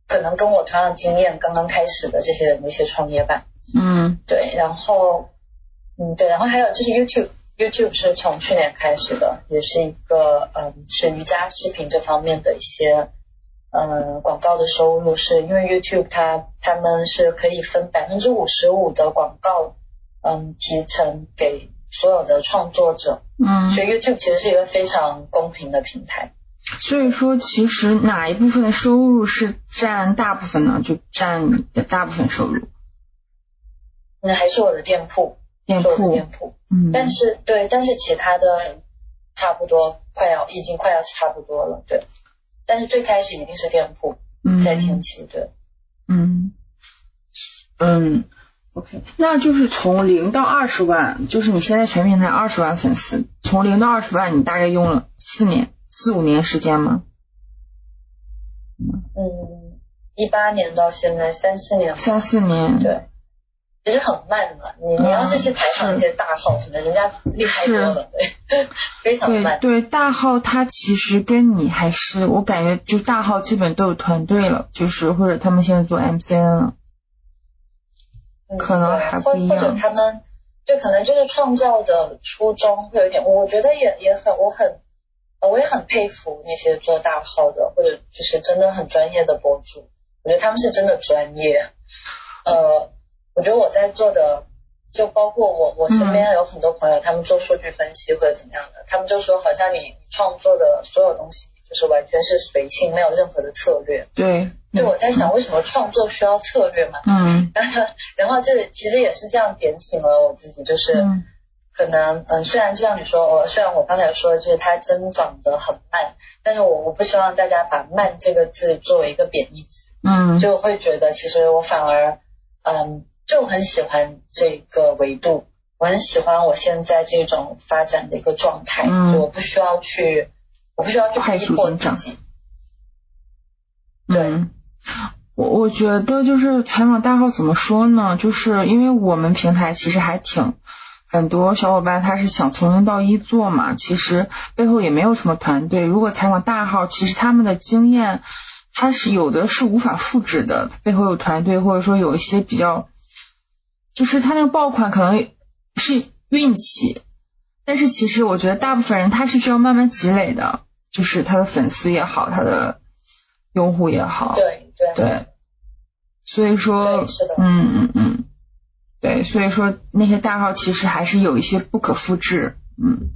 可能跟我同样经验刚刚开始的这些人的一些创业吧。嗯，对，然后嗯对，然后还有就是 YouTube，YouTube 是从去年开始的，也是一个嗯是瑜伽视频这方面的一些。嗯广告的收入，是因为 YouTube 它他们是可以分百分之五十五的广告，嗯提成给所有的创作者，嗯，所以 YouTube 其实是一个非常公平的平台。所以说其实哪一部分的收入是占大部分呢？就占你的大部分收入？那还是我的店铺，店铺，店铺，嗯，但是对，但是其他的差不多快要已经快要差不多了，对。但是最开始一定是店铺，在前期，对，嗯嗯，OK，那就是从零到二十万，就是你现在全平台二十万粉丝，从零到二十万，你大概用了四年、四五年时间吗？嗯，一八年到现在三四年，三四年，对。其实很慢的，你你要是去采访一些大号什么，人家厉害多了，对，非常慢。对大号，他其实跟你还是，我感觉就大号基本都有团队了，就是或者他们现在做 MCN 了，可能还不一样。或者他们就可能就是创造的初衷会有点，我觉得也也很，我很，我也很佩服那些做大号的，或者就是真的很专业的博主，我觉得他们是真的专业，呃。我觉得我在做的，就包括我，我身边有很多朋友，他们做数据分析或者怎么样的，他们就说好像你你创作的所有东西就是完全是随性，没有任何的策略。对。对，我在想为什么创作需要策略嘛？嗯。然后，然后这其实也是这样点醒了我自己，就是可能嗯，虽然就像你说，我虽然我刚才说就是它增长得很慢，但是我我不希望大家把慢这个字作为一个贬义词。嗯。就会觉得其实我反而嗯。就很喜欢这个维度，我很喜欢我现在这种发展的一个状态，我不需要去，我不需要去逼迫自己。对，我我觉得就是采访大号怎么说呢？就是因为我们平台其实还挺很多小伙伴他是想从零到一做嘛，其实背后也没有什么团队。如果采访大号，其实他们的经验他是有的是无法复制的，背后有团队或者说有一些比较。就是他那个爆款可能是运气，但是其实我觉得大部分人他是需要慢慢积累的，就是他的粉丝也好，他的用户也好，对对。对，所以说，嗯嗯嗯，对，所以说那些大号其实还是有一些不可复制，嗯，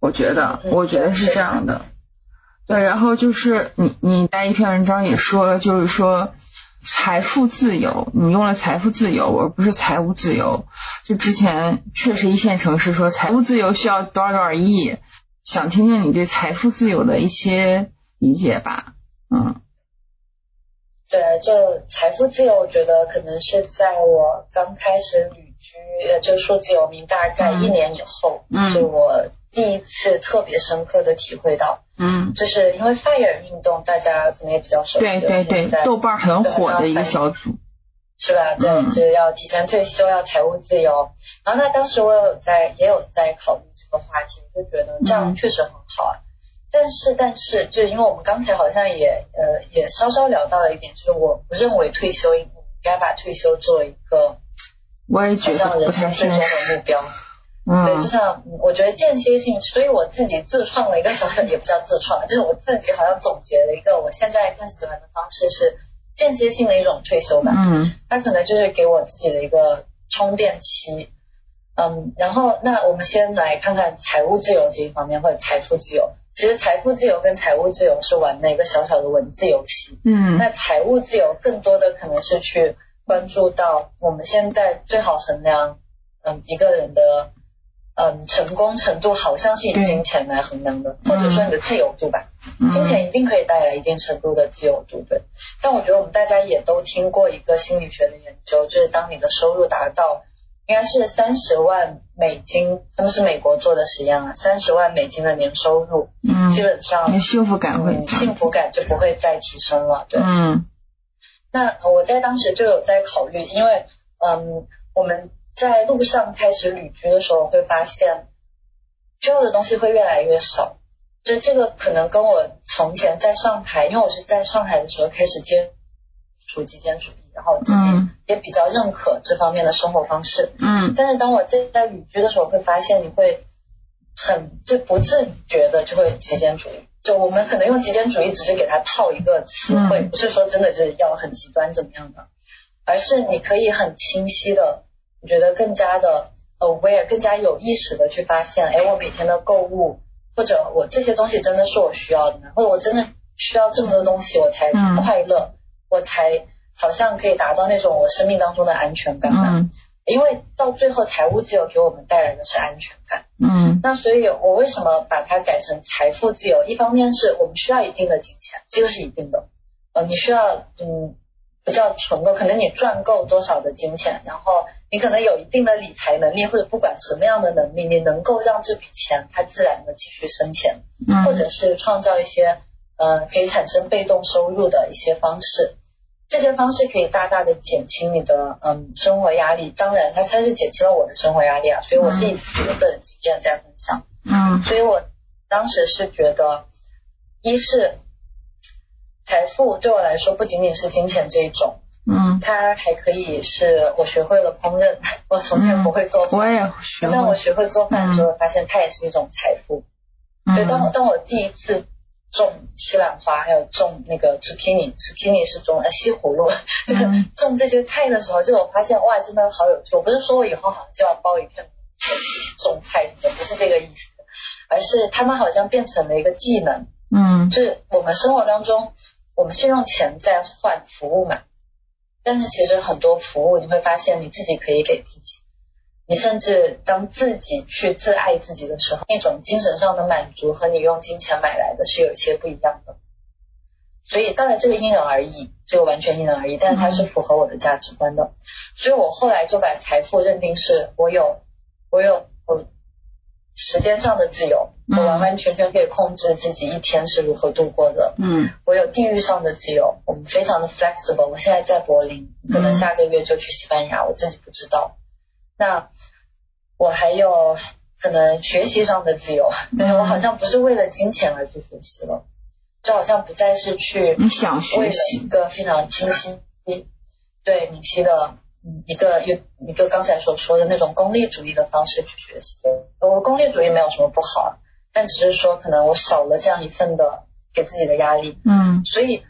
我觉得我觉得是这样的，对，然后就是你你在一篇文章也说了，就是说。财富自由，你用了财富自由，而不是财务自由。就之前确实一线城市说财务自由需要多少多少亿，想听听你对财富自由的一些理解吧。嗯，对，就财富自由，我觉得可能是在我刚开始旅居，呃，就数字游民大概一年以后，嗯是我。第一次特别深刻的体会到，嗯，就是因为 Fire 运动，大家可能也比较熟悉，对对对，豆瓣很火的一个小组，是吧？对，就是要提前退休，要财务自由。然后那当时我有在，也有在考虑这个话题，就觉得这样确实很好啊。但是，但是，就是因为我们刚才好像也呃也稍稍聊到了一点，就是我不认为退休应该把退休作为一个，我也觉得人生最终的目标。嗯对，就像我觉得间歇性，所以我自己自创了一个小小，也不叫自创，就是我自己好像总结了一个我现在更喜欢的方式是间歇性的一种退休吧。嗯，它可能就是给我自己的一个充电期。嗯，然后那我们先来看看财务自由这一方面或者财富自由。其实财富自由跟财务自由是玩的一个小小的文字游戏。嗯，那财务自由更多的可能是去关注到我们现在最好衡量嗯一个人的。嗯，成功程度好像是以金钱来衡量的，或者说你的自由度吧。金钱一定可以带来一定程度的自由度，对。但我觉得我们大家也都听过一个心理学的研究，就是当你的收入达到应该是三十万美金，他们是美国做的实验啊，三十万美金的年收入，嗯，基本上幸福感会幸福感就不会再提升了，对。嗯。那我在当时就有在考虑，因为嗯，我们。在路上开始旅居的时候，会发现需要的东西会越来越少。就这个可能跟我从前在上海，因为我是在上海的时候开始接触极简主义，然后自己也比较认可这方面的生活方式。嗯。但是当我在在旅居的时候，会发现你会很就不自觉的就会极简主义，就我们可能用极简主义只是给它套一个词汇，不是说真的是要很极端怎么样的，而是你可以很清晰的，我觉得更加的 aware，更加有意识的去发现，哎，我每天的购物或者我这些东西真的是我需要的吗？或者我真的需要这么多东西我才快乐，我才好像可以达到那种我生命当中的安全感吗？因为到最后，财务自由给我们带来的是安全感。嗯，那所以，我为什么把它改成财富自由？一方面是我们需要一定的金钱，这个是一定的。呃，你需要，嗯，不叫存够，可能你赚够多少的金钱，然后你可能有一定的理财能力，或者不管什么样的能力，你能够让这笔钱它自然的继续生钱，或者是创造一些，呃，可以产生被动收入的一些方式。这些方式可以大大的减轻你的嗯生活压力，当然它它是减轻了我的生活压力啊，所以我是以自己的个人经验在分享，嗯，所以我当时是觉得，一是财富对我来说不仅仅是金钱这一种，嗯，它还可以是我学会了烹饪，我从前不会做饭，我也学，但我学会做饭之后发现它也是一种财富，所以当我当我第一次。种西兰花，还有种那个 zucchini，zucchini 是种呃西葫芦，就是种这些菜的时候，就我发现哇，真的好有趣。我不是说我以后好像就要包一片种菜的，不是这个意思，而是他们好像变成了一个技能。嗯，就是我们生活当中，我们是用钱在换服务嘛，但是其实很多服务你会发现你自己可以给自己。你甚至当自己去自爱自己的时候，那种精神上的满足和你用金钱买来的是有一些不一样的。所以当然这个因人而异，这个完全因人而异，但是它是符合我的价值观的。所以我后来就把财富认定是我有我有我时间上的自由，我完完全全可以控制自己一天是如何度过的。嗯，我有地域上的自由，我们非常的 flexible。我现在在柏林，可能下个月就去西班牙，我自己不知道。那我还有可能学习上的自由，对我好像不是为了金钱而去学习了，就好像不再是去你想学习一个非常清晰对明晰的嗯一个一一个刚才所说的那种功利主义的方式去学习。我功利主义没有什么不好，但只是说可能我少了这样一份的给自己的压力。嗯，所以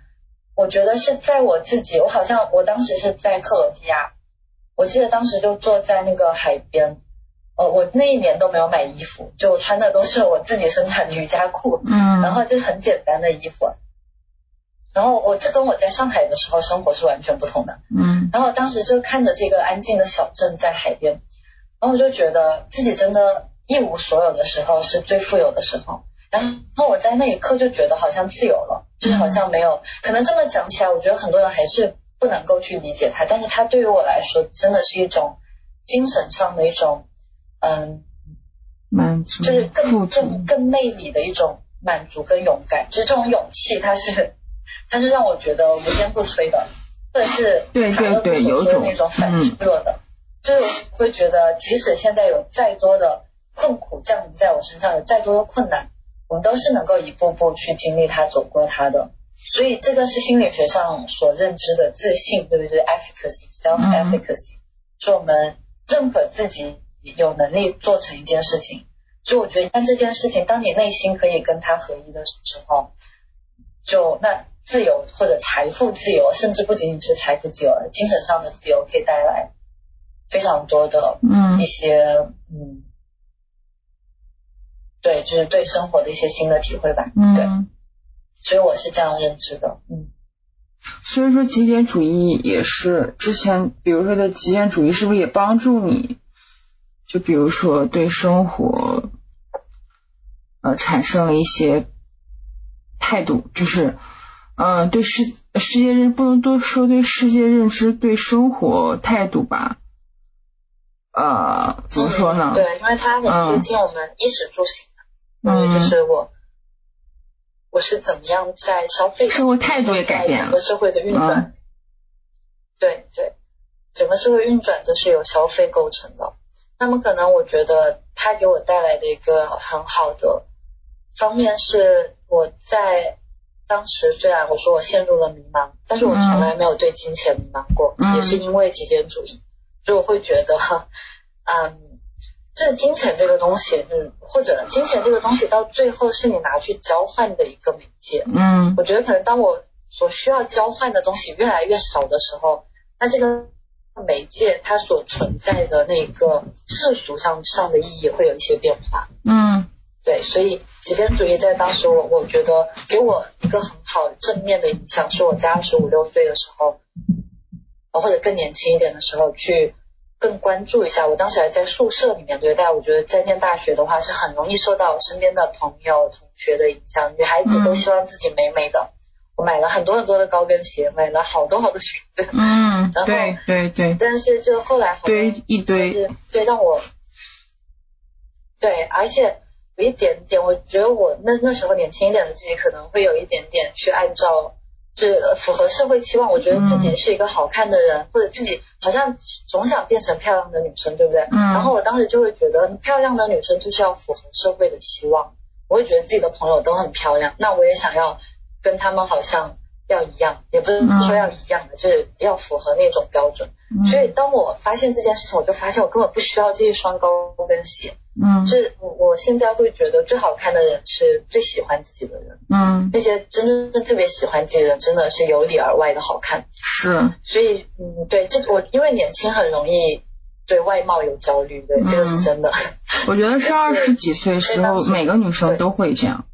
我觉得是在我自己，我好像我当时是在克罗地亚。我记得当时就坐在那个海边，呃，我那一年都没有买衣服，就我穿的都是我自己生产的瑜伽裤，嗯，然后就是很简单的衣服，然后我这跟我在上海的时候生活是完全不同的，嗯，然后当时就看着这个安静的小镇在海边，然后我就觉得自己真的一无所有的时候是最富有的时候，然后我在那一刻就觉得好像自由了，就是好像没有，可能这么讲起来，我觉得很多人还是。不能够去理解它，但是它对于我来说，真的是一种精神上的一种，嗯，满足，就是更更更内里的一种满足跟勇敢，就是这种勇气，它是它是让我觉得无坚不摧的，或者是对对对，有种那种反脆弱的，就是会觉得即使现在有再多的困苦降临在我身上，有再多的困难，我们都是能够一步步去经历它，走过它的。所以这个是心理学上所认知的自信，对不对？efficacy，self efficacy，是我们认可自己有能力做成一件事情。所以我觉得，当这件事情，当你内心可以跟它合一的时候，就那自由或者财富自由，甚至不仅仅是财富自由，精神上的自由，可以带来非常多的嗯一些嗯，对，就是对生活的一些新的体会吧，嗯对。所以我是这样认知的，嗯。所以说极简主义也是之前，比如说的极简主义是不是也帮助你？就比如说对生活，呃，产生了一些态度，就是，嗯，对世世界认不能多说对世界认知，对生活态度吧。呃，怎么说呢？对，因为它很贴近我们衣食住行的，嗯，就是我。我是怎么样在消费？生活态度也改变了。整个社会的运转，对对，整个社会运转都是由消费构成的。那么可能我觉得它给我带来的一个很好的方面是，我在当时虽然我说我陷入了迷茫，但是我从来没有对金钱迷茫过，也是因为极简主义，所以我会觉得，嗯，这金钱这个东西，嗯，或者金钱这个东西到最后是你拿去交换的一个媒介。嗯我觉得可能当我所需要交换的东西越来越少的时候，那这个媒介它所存在的那个世俗上上的意义会有一些变化。嗯对，所以极简主义在当时我我觉得给我一个很好正面的影响，是我在二十五六岁的时候，呃或者更年轻一点的时候去更关注一下。我当时还在宿舍里面对待，我觉得在念大学的话是很容易受到身边的朋友、同学的影响。女孩子都希望自己美美的，我买了很多很多的高跟鞋，买了好多好多裙子，嗯，然后对对对，但是就后来好像堆一堆，是对让我，对，而且有一点点，我觉得我那那时候年轻一点的自己可能会有一点点去按照，就是符合社会期望，我觉得自己是一个好看的人，或者自己好像总想变成漂亮的女生，对不对？嗯然后我当时就会觉得，漂亮的女生就是要符合社会的期望，我会觉得自己的朋友都很漂亮，那我也想要跟他们好像要一样，也不是说要一样的，就是要符合那种标准。所以当我发现这件事情，我就发现我根本不需要这一双高跟鞋。嗯就是我我现在会觉得最好看的人是最喜欢自己的人，嗯那些真正特别喜欢自己的人，真的是由里而外的好看。是，所以嗯，对，这我因为年轻很容易对外貌有焦虑，对，这个是真的。我觉得是 二十几岁时候，每个女生都会这样。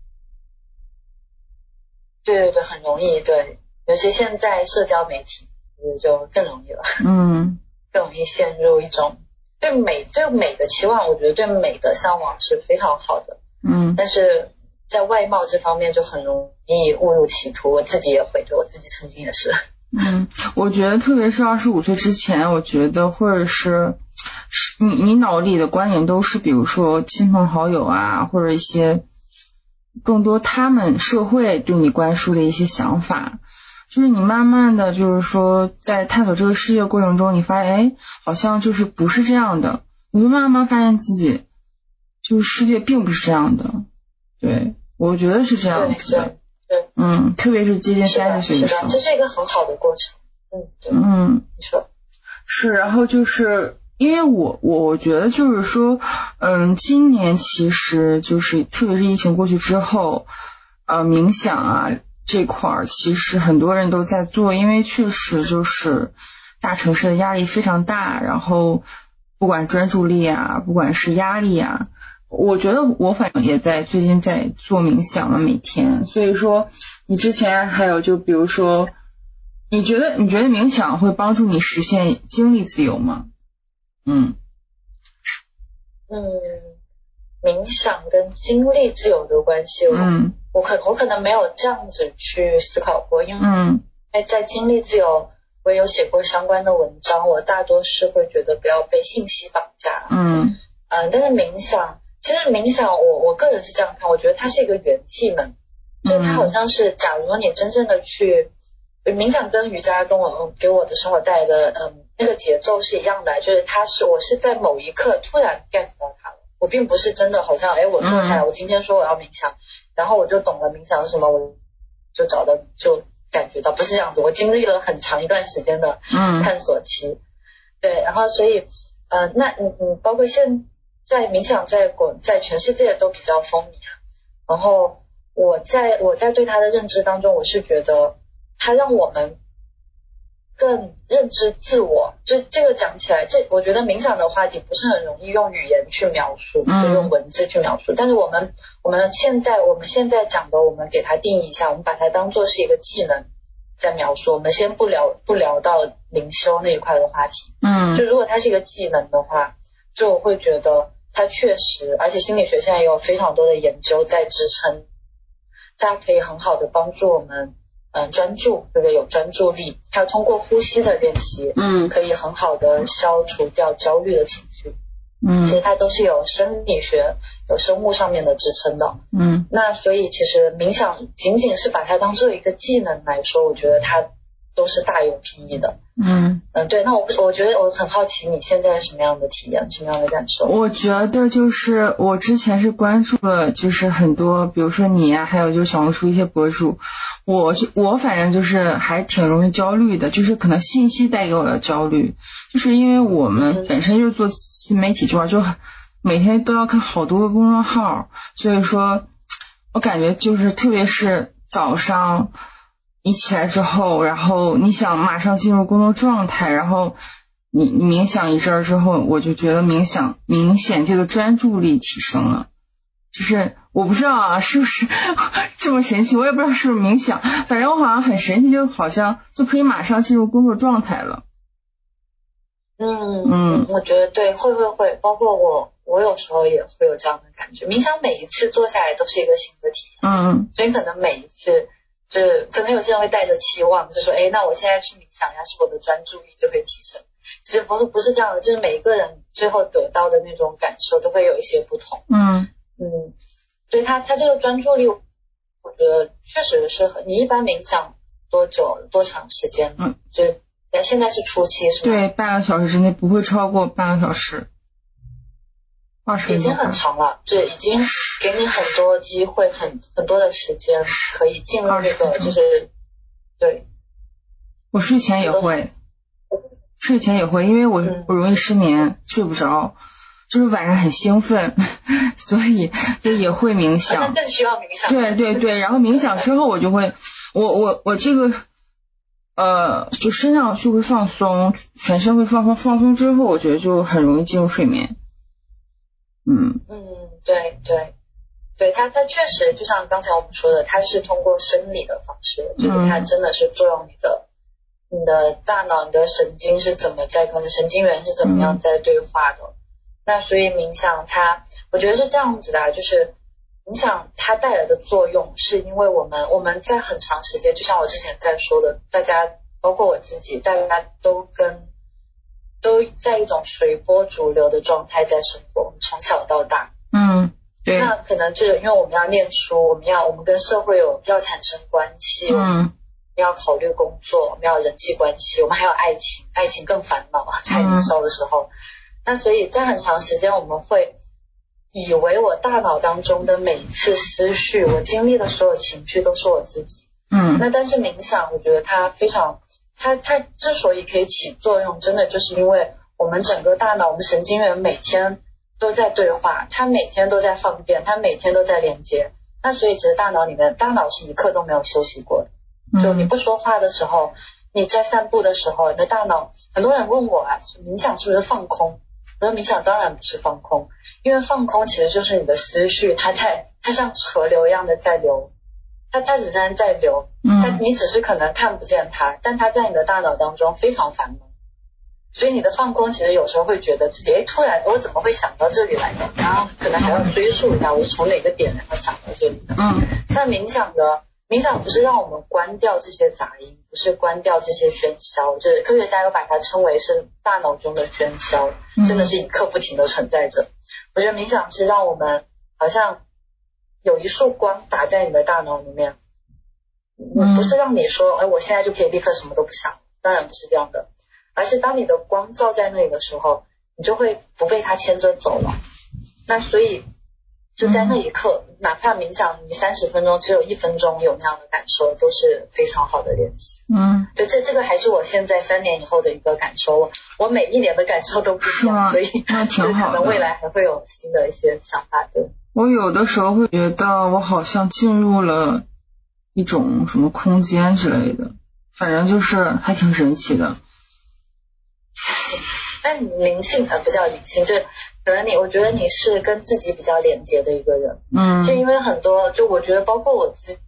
对对对，很容易，对，尤其现在社交媒体，就是就更容易了，嗯 更容易陷入一种对美对美的期望，我觉得对美的向往是非常好的。嗯但是在外貌这方面就很容易误入歧途，我自己也会，就我自己曾经也是。嗯，我觉得特别是二十五岁之前，我觉得或者是是你你脑里的观念都是，比如说亲朋好友啊，或者一些更多他们社会对你灌输的一些想法。就是你慢慢的就是说，在探索这个世界过程中，你发现，哎，好像就是不是这样的。你会慢慢发现自己，就是世界并不是这样的。对，我觉得是这样对子的。对对，嗯，特别是接近三十岁是的，时候这。是一个很好的过程。嗯，嗯。你说，是，然后就是因为我我我觉得就是说，嗯，今年其实就是特别是疫情过去之后，呃，冥想啊这块儿，其实很多人都在做，因为确实就是大城市的压力非常大，然后不管专注力啊，不管是压力啊。我觉得我反正也在最近在做冥想了，每天。所以说，你之前还有就比如说，你觉得你觉得冥想会帮助你实现精力自由吗？嗯嗯，冥想跟精力自由的关系，嗯我可我可能没有这样子去思考过，因为嗯。在经历自由，我也有写过相关的文章，我大多是会觉得不要被信息绑架。嗯。嗯，但是冥想，其实冥想我我个人是这样看，我觉得它是一个元技能，就是它好像是，假如你真正的去冥想跟瑜伽跟我给我的生活带来的嗯那个节奏是一样的，就是它是我是在某一刻突然 get 到它了，我并不是真的好像哎我坐下来，我今天说我要冥想，然后我就懂了冥想是什么，我就找到就感觉到不是这样子，我经历了很长一段时间的嗯探索期。对，然后所以，呃，那你你，包括现在冥想在国在全世界都比较风靡啊。然后我在我在对它的认知当中，我是觉得它让我们更认知自我。就这个讲起来，这我觉得冥想的话题不是很容易用语言去描述，嗯就用文字去描述。但是我们我们现在我们现在讲的，我们给它定义一下，我们把它当做是一个技能在描述。我们先不聊不聊到灵修那一块的话题。嗯就如果它是一个技能的话，就我会觉得它确实，而且心理学现在也有非常多的研究在支撑，它可以很好的帮助我们，嗯，专注，对不对？有专注力，还有通过呼吸的练习，嗯可以很好的消除掉焦虑的情绪。嗯其实嗯它都是有生理学、有生物上面的支撑的。嗯那所以其实冥想仅仅是把它当做一个技能来说，我觉得它都是大有裨益的。嗯。嗯，对，那我我觉得我很好奇你现在什么样的体验，什么样的感受？我觉得就是我之前是关注了，就是很多，比如说你呀、还有就是小红书一些博主，我就我反正就是还挺容易焦虑的，就是可能信息带给我的焦虑，就是因为我们嗯本身就是做新媒体这块，就每天都要看好多个公众号，所以说，我感觉就是特别是早上一起来之后，然后你想马上进入工作状态，然后你冥想一阵儿之后，我就觉得冥想明显这个专注力提升了。就是我不知道啊，是不是 这么神奇？我也不知道是不是冥想，反正我好像很神奇，就好像就可以马上进入工作状态了。嗯嗯，我觉得对，会会会，包括我，我有时候也会有这样的感觉。冥想每一次做下来都是一个新的体验，嗯，所以可能每一次，就是可能有些人会带着期望，就说，哎，那我现在去冥想一下，是我的专注力就会提升？其实不是不是这样的，就是每一个人最后得到的那种感受都会有一些不同。嗯嗯，所以他他这个专注力，我觉得确实是很。你一般冥想多久多长时间？嗯，就。那现在是初期是吧？对，半个小时之内不会超过半个小时，已经很长了，对，已经给你很多机会，很很多的时间可以进入那个，就是对。我睡前也会，睡前也会，因为我我容易失眠，睡不着，就是晚上很兴奋，所以就也会冥想。更需要冥想。对对对，然后冥想之后我就会，我我我这个。呃，就身上就会放松，全身会放松，放松之后，我觉得就很容易进入睡眠。嗯嗯，对对对，它它确实就像刚才我们说的，它是通过生理的方式，就是它真的是作用你的你的大脑、你的神经是怎么在跟神经元是怎么样在对话的。那所以冥想它，我觉得是这样子的，就是冥想它带来的作用，是因为我们我们在很长时间，就像我之前在说的，大家。包括我自己，大家都跟都在一种随波逐流的状态在生活。我们从小到大，嗯，对。那可能就是因为我们要念书，我们要我们跟社会有要产生关系，嗯，要考虑工作，我们要人际关系，我们还有爱情，爱情更烦恼啊，在年少的时候。那所以在很长时间，我们会以为我大脑当中的每一次思绪，我经历的所有情绪都是我自己。嗯。那但是冥想，我觉得它非常。它它之所以可以起作用，真的就是因为我们整个大脑，我们神经元每天都在对话，它每天都在放电，它每天都在连接。那所以其实大脑里面，大脑是一刻都没有休息过的。就你不说话的时候，你在散步的时候，你的大脑，很多人问我啊，冥想是不是放空？我说冥想当然不是放空，因为放空其实就是你的思绪，它在它像河流一样的在流。它它仍然在流，它你只是可能看不见它，但它在你的大脑当中非常繁忙，所以你的放空其实有时候会觉得自己哎突然我怎么会想到这里来的，然后可能还要追溯一下我是从哪个点然后想到这里的。嗯，那冥想的冥想不是让我们关掉这些杂音，不是关掉这些喧嚣，就是科学家又把它称为是大脑中的喧嚣，真的是一刻不停的存在着。我觉得冥想是让我们好像。有一束光打在你的大脑里面，不是让你说，哎，我现在就可以立刻什么都不想，当然不是这样的，而是当你的光照在那里的时候，你就会不被它牵着走了。那所以就在那一刻，哪怕冥想你三十分钟，只有一分钟有那样的感受，都是非常好的练习。嗯，对，这这个还是我现在三年以后的一个感受，我每一年的感受都不一样，所以那挺好可能未来还会有新的一些想法对。我有的时候会觉得我好像进入了一种什么空间之类的，反正就是还挺神奇的。但灵性它不叫灵性，就可能你，我觉得你是跟自己比较连接的一个人。嗯。就因为很多，就我觉得包括我自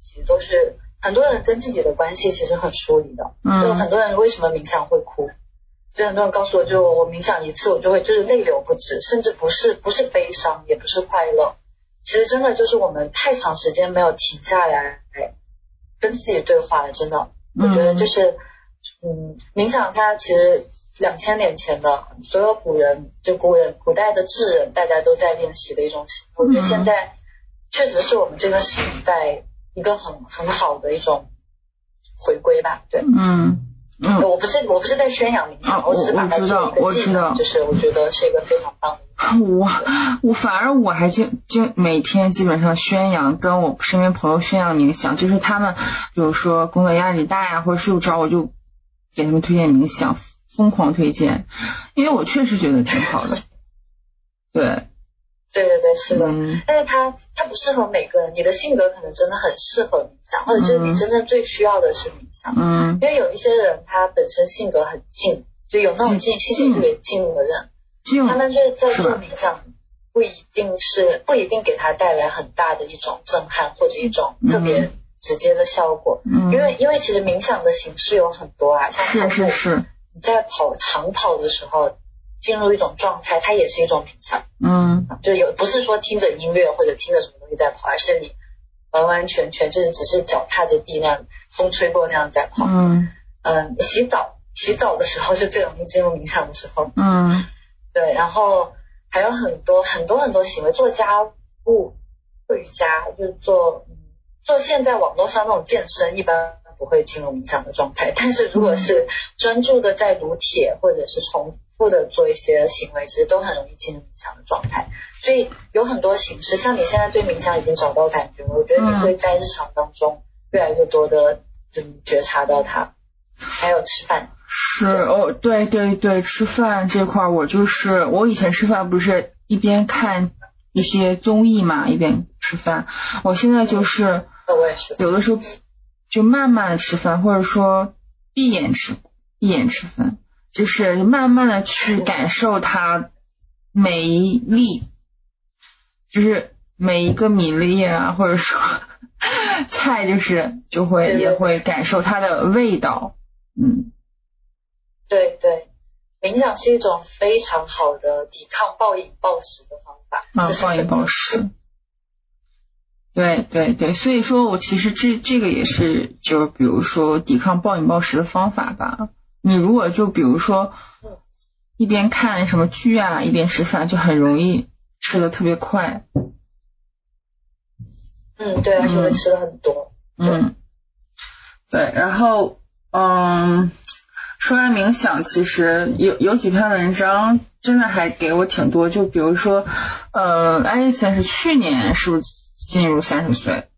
己都是很多人跟自己的关系其实很疏离的。嗯。就很多人为什么冥想会哭？就很多人告诉我，就我冥想一次，我就会就是泪流不止，甚至不是不是悲伤，也不是快乐，其实真的就是我们太长时间没有停下来跟自己对话了。真的，我觉得就是，嗯，冥想它其实两千年前的所有古人，就古人古代的智人，大家都在练习的一种。我觉得现在确实是我们这个时代一个很很好的一种回归吧。对，嗯。嗯，我不是我不是在宣扬冥想，我只是把它做一个技能，就是我觉得是一个非常棒。我我反而我还经经每天基本上宣扬，跟我身边朋友宣扬冥想，就是他们比如说工作压力大呀，或者睡不着，我就给他们推荐冥想，疯狂推荐，因为我确实觉得挺好的。对。对对对，是的，嗯。但是它它不适合每个人，你的性格可能真的很适合冥想，或者就是你真正最需要的是冥想，嗯。因为有一些人他本身性格很静，就有那种静性格特别静的人，静他们就是在做冥想，不一定是不一定给他带来很大的一种震撼或者一种特别直接的效果，嗯，因为因为其实冥想的形式有很多啊，像跑步，是是是，你在跑长跑的时候进入一种状态，它也是一种冥想。嗯就有不是说听着音乐或者听着什么东西在跑，而是你完完全全就是只是脚踏着地那样，风吹过那样在跑。嗯嗯，洗澡洗澡的时候是最容易进入冥想的时候。嗯对，然后还有很多很多很多行为，做家务、做瑜伽，就是做嗯做现在网络上那种健身，一般不会进入冥想的状态。但是如果是专注的在撸铁或者是重复的做一些行为，其实都很容易进入冥想的状态。所以有很多形式，像你现在对冥想已经找到感觉了，我觉得你会在日常当中越来越多的嗯觉察到它。还有吃饭，是哦，对对对，吃饭这块我就是我以前吃饭不是一边看一些综艺嘛，一边吃饭，我现在就是呃我也是。有的时候就慢慢的吃饭，或者说闭眼吃闭眼吃饭，就是慢慢的去感受它每一粒，就是每一个米粒啊，或者说菜，就是就会也会感受它的味道，嗯对对，冥想是一种非常好的抵抗暴饮暴食的方法。啊暴饮暴食。对对对，所以说我其实这这个也是，就比如说抵抗暴饮暴食的方法吧。你如果就比如说嗯一边看什么剧啊，一边吃饭，就很容易吃的特别快。嗯，对，而且会吃的很多。嗯，对，然后嗯，说完冥想，其实有有几篇文章真的还给我挺多，就比如说，呃，爱丽森是去年是不是进入三十岁，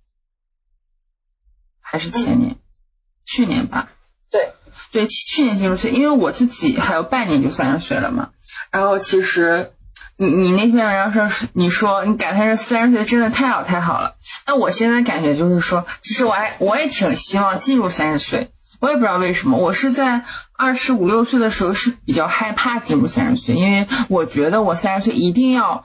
还是前年？去年吧。对，去年进入岁，因为我自己还有半年就三十岁了嘛。然后其实你你那篇文章说是你说你感叹这三十岁真的太好太好了。那我现在感觉就是说，其实我还我也挺希望进入三十岁，我也不知道为什么，我是在二十五六岁的时候是比较害怕进入三十岁，因为我觉得我三十岁一定要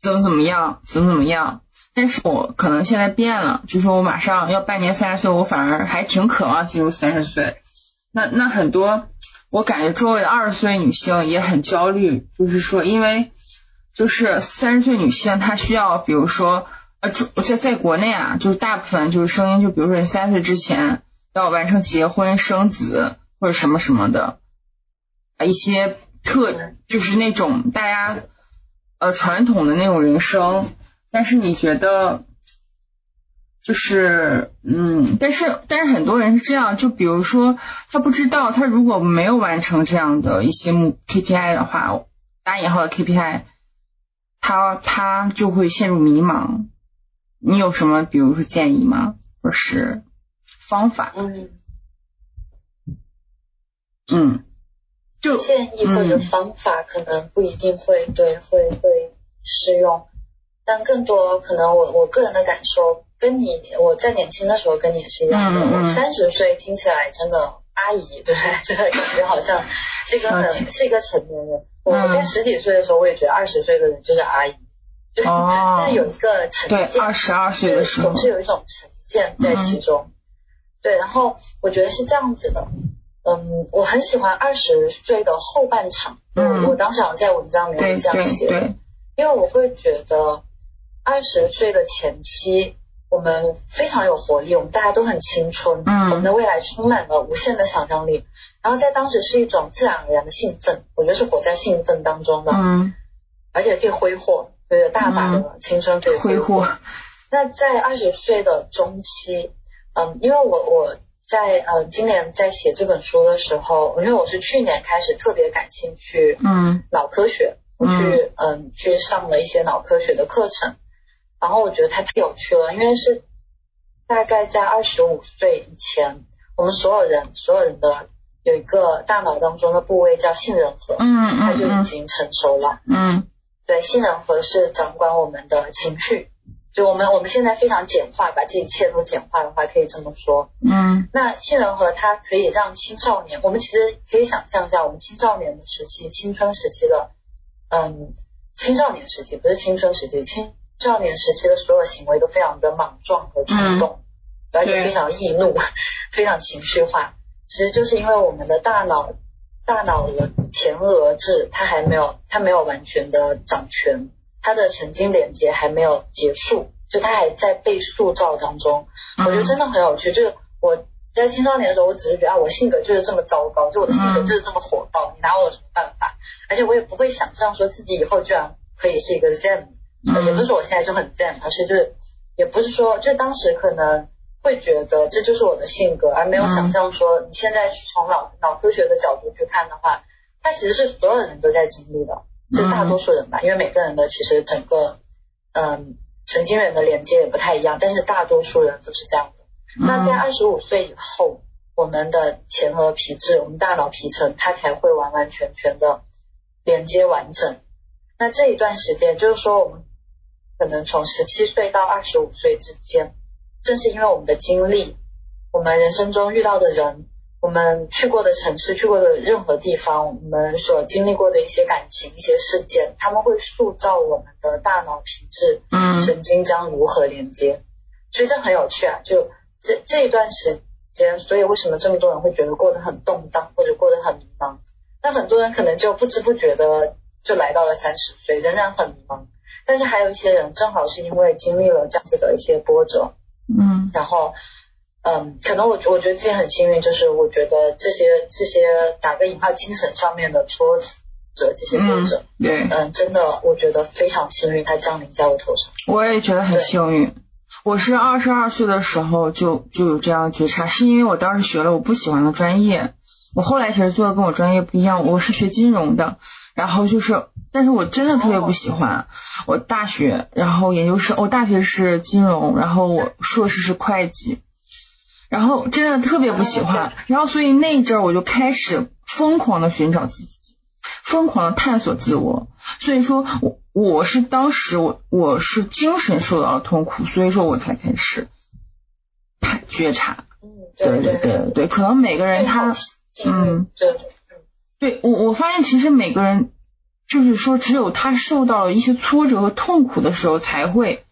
怎么怎么样，怎么怎么样。但是我可能现在变了，就说我马上要半年三十岁，我反而还挺渴望进入三十岁。那那很多，我感觉周围的二十岁女性也很焦虑，就是说，因为就是三十岁女性她需要，比如说呃，就在在国内啊，就是大部分就是声音，就比如说你三十岁之前要完成结婚生子或者什么什么的，啊一些特就是那种大家呃传统的那种人生，但是你觉得？就是，嗯，但是但是很多人是这样，就比如说他不知道，他如果没有完成这样的一些目 KPI 的话，打引号的 KPI，他他就会陷入迷茫。你有什么比如说建议吗？或者是方法？嗯，嗯，就建议或者方法可能不一定会对会会适用，但更多可能我我个人的感受跟你我在年轻的时候跟你也是一样的，我三十岁听起来真的阿姨，对不对？真的感觉好像是一个很是一个成年人。我嗯。在十几岁的时候，我也觉得二十岁的人就是阿姨，就是哦。就是有一个成对见，二十二岁的时候。总，是有一种成见在其中。对，然后我觉得是这样子的，嗯，我很喜欢二十岁的后半场，嗯。我我当时好像在文章里面这样写的，因为我会觉得二十岁的前期。我们非常有活力，我们大家都很青春，嗯我们的未来充满了无限的想象力。然后在当时是一种自然而然的兴奋，我觉得是活在兴奋当中的，嗯，而且可以挥霍，对，有大把的青春可以挥霍。霍，那在二十岁的中期，嗯，因为我我在呃今年在写这本书的时候，因为我是去年开始特别感兴趣嗯脑科学，我去嗯去上了一些脑科学的课程，然后我觉得它太有趣了，因为是大概在二十五岁以前，我们所有人所有人的有一个大脑当中的部位叫杏仁核，嗯它就已嗯经成熟了。嗯对，杏仁核是掌管我们的情绪，就我们我们现在非常简化，把这一切都简化的话，可以这么说。嗯那杏仁核它可以让青少年，我们其实可以想象一下，我们青少年的时期、青春时期的，嗯，青少年时期不是青春时期，青少年时期的所有行为都非常的莽撞和冲动，而且非常易怒，非常情绪化。其实就是因为我们的大脑，大脑的前额质它还没有，它没有完全的掌权，它的神经连接还没有结束，就它还在被塑造当中。我觉得真的很有趣，就是我在青少年的时候，我只是觉得啊，我性格就是这么糟糕，就我的性格就是这么火爆，你拿我有什么办法？而且我也不会想象说自己以后居然可以是一个 Zen，、呃也不是说我现在就很 damn，而是就是也不是说，就当时可能会觉得这就是我的性格，而没有想象说你现在从脑脑科学的角度去看的话，它其实是所有人都在经历的，就大多数人吧，因为每个人的其实整个嗯神经元的连接也不太一样，但是大多数人都是这样的。那在二十五岁以后，我们的前额皮质，我们大脑皮层，它才会完完全全的连接完整。那这一段时间，就是说我们可能从十七岁到二十五岁之间，正是因为我们的经历，我们人生中遇到的人，我们去过的城市，去过的任何地方，我们所经历过的一些感情、一些事件，他们会塑造我们的大脑皮质、嗯神经将如何连接。所以这很有趣啊！就这这一段时间，所以为什么这么多人会觉得过得很动荡，或者过得很迷茫？那很多人可能就不知不觉的就来到了三十岁，仍然很迷茫。但是还有一些人，正好是因为经历了这样子的一些波折，嗯然后，嗯，可能我我觉得自己很幸运，就是我觉得这些这些打个引号精神上面的挫折，这些波嗯折，，对，嗯，真的我觉得非常幸运，它降临在我头上。我也觉得很幸运。我是二十二岁的时候就就有这样觉察，是因为我当时学了我不喜欢的专业。我后来其实做的跟我专业不一样，我是学金融的，然后就是，但是我真的特别不喜欢。我大学，然后研究生，我大学是金融，然后我硕士是会计，然后真的特别不喜欢。然后所以那一阵儿我就开始疯狂的寻找自己，疯狂的探索自我。所以说我我是当时我我是精神受到了痛苦，所以说我才开始探觉察。嗯，对对对对对，可能每个人他嗯，对对，我我发现其实每个人就是说，只有他受到了一些挫折和痛苦的时候才会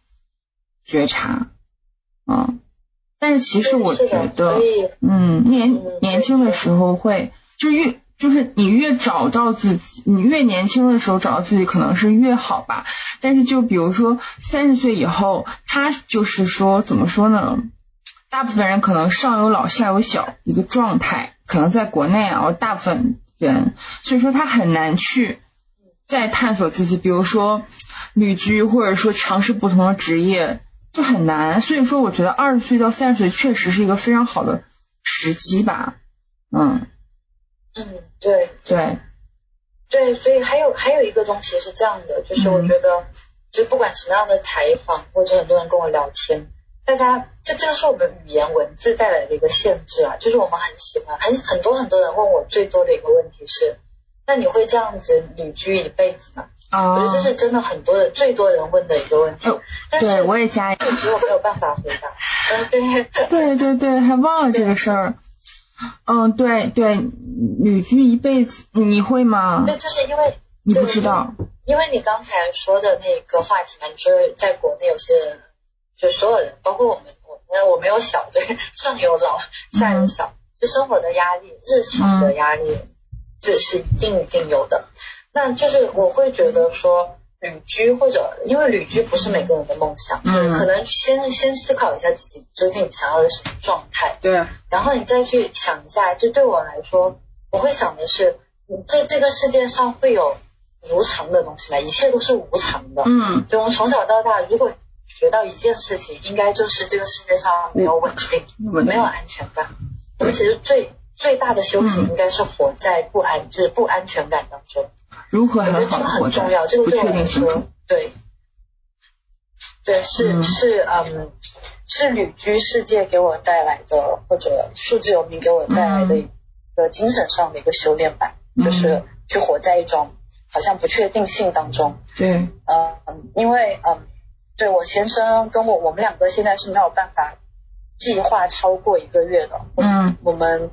觉察，嗯，但是其实我觉得嗯，年嗯年轻的时候会就越就是你越找到自己，你越年轻的时候找到自己可能是越好吧。但是就比如说三十岁以后，他就是说怎么说呢？大部分人可能上有老下有小一个状态，可能在国内啊，大部分人，所以说他很难去再探索自己，比如说旅居或者说尝试不同的职业，就很难。所以说，我觉得二十岁到三十岁确实是一个非常好的时机吧。嗯，嗯，对对，对，所以还有还有一个东西是这样的，就是我嗯觉得，就不管什么样的采访或者很多人跟我聊天，大家这这个是我们语言文字带来的一个限制啊，就是我们很喜欢很很多很多人问我最多的一个问题是，那你会这样子旅居一辈子吗？啊我觉得这是真的很多人最多人问的一个问题哦，但是对我也加一我觉得我没有办法回答。嗯，对。对对对，还忘了这个事儿。嗯，对对，旅居一辈子，你会吗？对，就是因为你不知道。因为你刚才说的那个话题嘛，你说在国内有些人，就所有人，包括我们，我那我没有小，对，上有老，下有小，就生活的压力、日常的压力，这是一定一定有的。那就是我会觉得说，旅居或者因为旅居不是每个人的梦想，嗯可能先先思考一下自己究竟想要的什么状态，对，然后你再去想一下，就对我来说，我会想的是，嗯这这个世界上会有无常的东西吗？一切都是无常的。嗯，就我们从小到大，如果学到一件事情，应该就是这个世界上没有稳定，稳没有安全感。我们其实最最大的修行嗯应该是活在不安，就是不安全感当中。如何我觉得很好的活这个很重要，这个对我来说对，对，是、嗯是嗯，是旅居世界给我带来的，或者数字游民给我带来的一个精神上的一个修炼吧，嗯就是去活在一种好像不确定性当中。对，呃，因为嗯，对我先生跟我，我们两个现在是没有办法计划超过一个月的。嗯，我们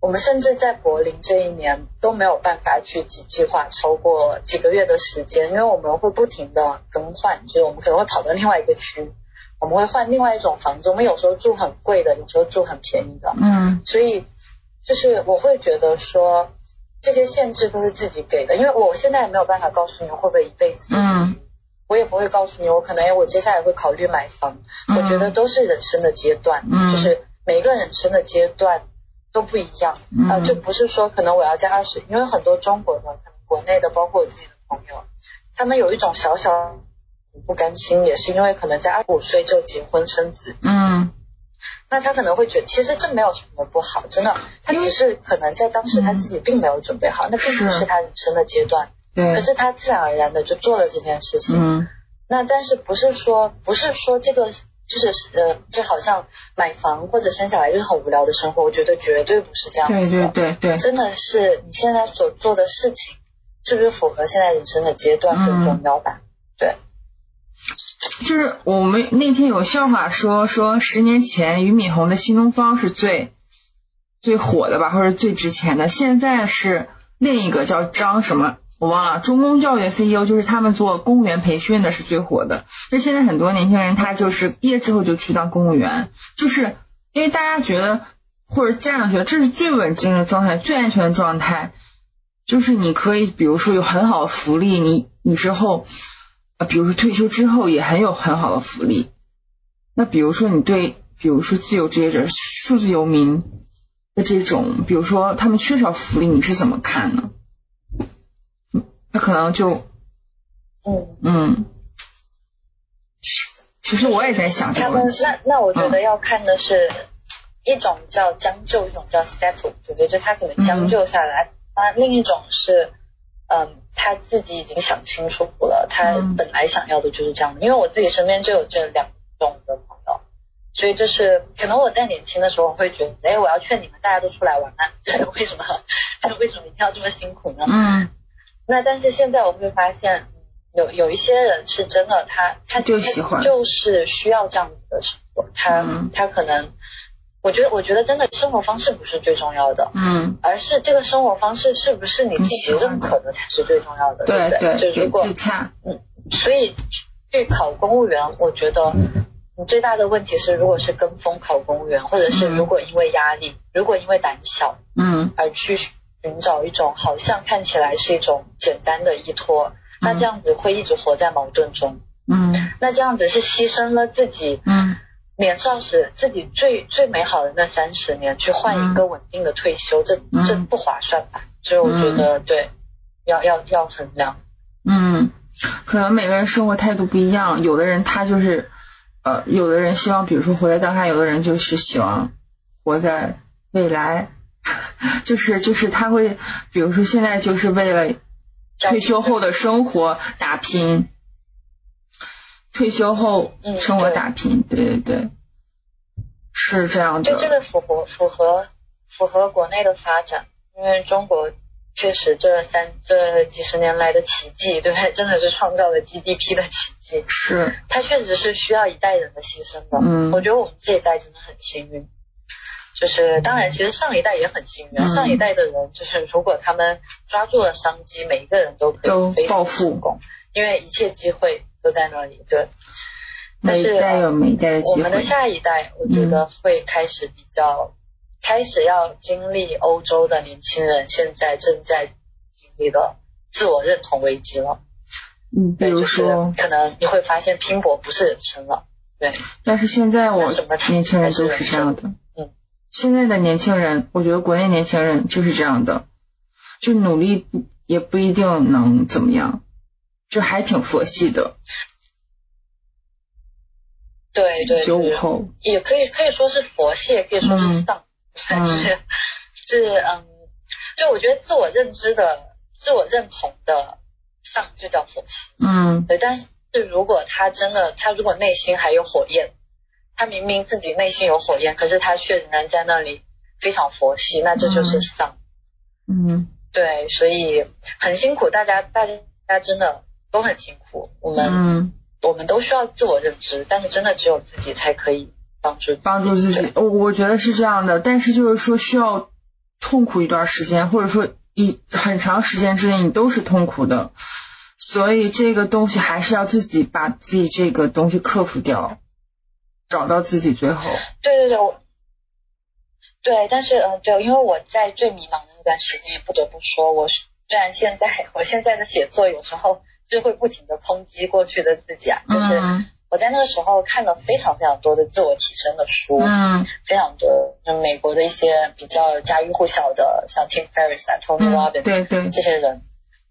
我们甚至在柏林这一年都没有办法去计计划超过几个月的时间，因为我们会不停的更换，就是我们可能会跑到另外一个区，我们会换另外一种房子，我们有时候住很贵的，有时候住很便宜的。嗯所以就是我会觉得说这些限制都是自己给的，因为我现在也没有办法告诉你会不会一辈子。嗯我也不会告诉你，我可能哎，我接下来会考虑买房。嗯我觉得都是人生的阶段，嗯。就是每一个人生的阶段都不一样。嗯。呃，就不是说可能我要在二十，因为很多中国的、可能国内的，包括我自己的朋友，他们有一种小小不甘心，也是因为可能在二十五岁就结婚生子，嗯。那他可能会觉得其实这没有什么不好，真的，他只是可能在当时他自己并没有准备好，那并不是。是他人生的阶段，对可，是他自然而然的就做了这件事情。嗯那但是不是说不是说这个就是呃，就好像买房或者生小孩就是很无聊的生活，我觉得绝对不是这样对子的。对对对，真的是你现在所做的事情是不是符合现在人生的阶段更重要吧？对，就是我们那天有笑话说说十年前俞敏洪的新东方是最最火的吧，或者最值钱的，现在是另一个叫张什么。我忘了，中公教育的 CEO 就是他们做公务员培训的是最火的。那现在很多年轻人他就是毕业之后就去当公务员，就是因为大家觉得或者家长觉得这是最稳定的状态、最安全的状态，就是你可以比如说有很好的福利，你你之后啊，比如说退休之后也很有很好的福利。那比如说你对，比如说自由职业者、数字游民的这种，比如说他们缺少福利，你是怎么看呢？嗯他可能就嗯，嗯，其实我也在想这他们个问题。那那我觉得要看的是一种叫将就，一种叫 settle，对不对？就他可能将就下来，那、另一种是。嗯，他自己已经想清楚了，他嗯本来想要的就是这样的。因为我自己身边就有这两种的朋友，所以就是可能我在年轻的时候会觉得，哎，我要劝你们大家都出来玩啊，这 为什么？这为什么一定要这么辛苦呢？嗯那但是现在我会发现，嗯有有一些人是真的，他他就喜欢他就是需要这样子的生活，他、嗯他可能，我觉得我觉得真的生活方式不是最重要的，嗯，而是这个生活方式是不是你自己认可的才是最重要的，对不对？就如果自洽。所以去考公务员，我觉得你最大的问题是，如果是跟风考公务员，或者是嗯如果因为压力，如果因为胆小嗯而去寻找一种好像看起来是一种简单的依托，那这样子会一直活在矛盾中。嗯。那这样子是牺牲了自己嗯。年少时自己最最美好的那三十年，去换一个稳定的退休，这嗯。这不划算吧？所以我觉得对，要要要衡量。嗯，可能每个人生活态度不一样，有的人他就是，呃，有的人希望比如说活在当下，有的人就是希望活在未来，就是就是他会，比如说现在就是为了退休后的生活打拼，退休后嗯生活打拼，对对对，是这样的，就这个符合符合符合国内的发展，因为中国确实这三这几十年来的奇迹，对不对？真的是创造了 GDP 的奇迹。是，它确实是需要一代人的牺牲的。嗯我觉得我们这一代真的很幸运。就是当然，其实上一代也很幸运。嗯上一代的人，就是如果他们抓住了商机，每一个人都可以非常暴富成功，因为一切机会都在那里。对。但每一是代有每一代的机我们的，下一代，我觉得会开始比较，开始要经历欧洲的年轻人现在正在经历的自我认同危机了。嗯，比对，如就是说，可能你会发现拼搏不是人生了。对，但是现在我年轻人都是这样的。嗯，现在的年轻人，我觉得国内年轻人就是这样的，就努力不也不一定能怎么样，就还挺佛系的。对对，九五后，也可以可以说是佛系，也可以说是嗯。丧，嗯。就是是嗯，就我觉得自我认知的、自我认同的丧就叫佛系。嗯。对，但是如果他真的，他如果内心还有火焰，他明明自己内心有火焰，可是他却仍然在那里非常佛系，那这就是嗯。丧。嗯。对，所以很辛苦，大家大家大家真的都很辛苦，我们我们都需要自我认知，但是真的只有自己才可以帮助帮助自己。我我觉得是这样的，但是就是说需要痛苦一段时间，或者说一很长时间之内你都是痛苦的，所以这个东西还是要自己把自己这个东西克服掉，找到自己最后。对对对，我。对，但是嗯，对，因为我在最迷茫的那段时间，也不得不说，我虽然现在我现在的写作有时候就会不停的抨击过去的自己啊，就是我在那个时候看了非常非常多的自我提升的书，嗯，非常多，就美国的一些比较家喻户晓的，像 Tim Ferriss 啊，Tony Robbins，对对，这些人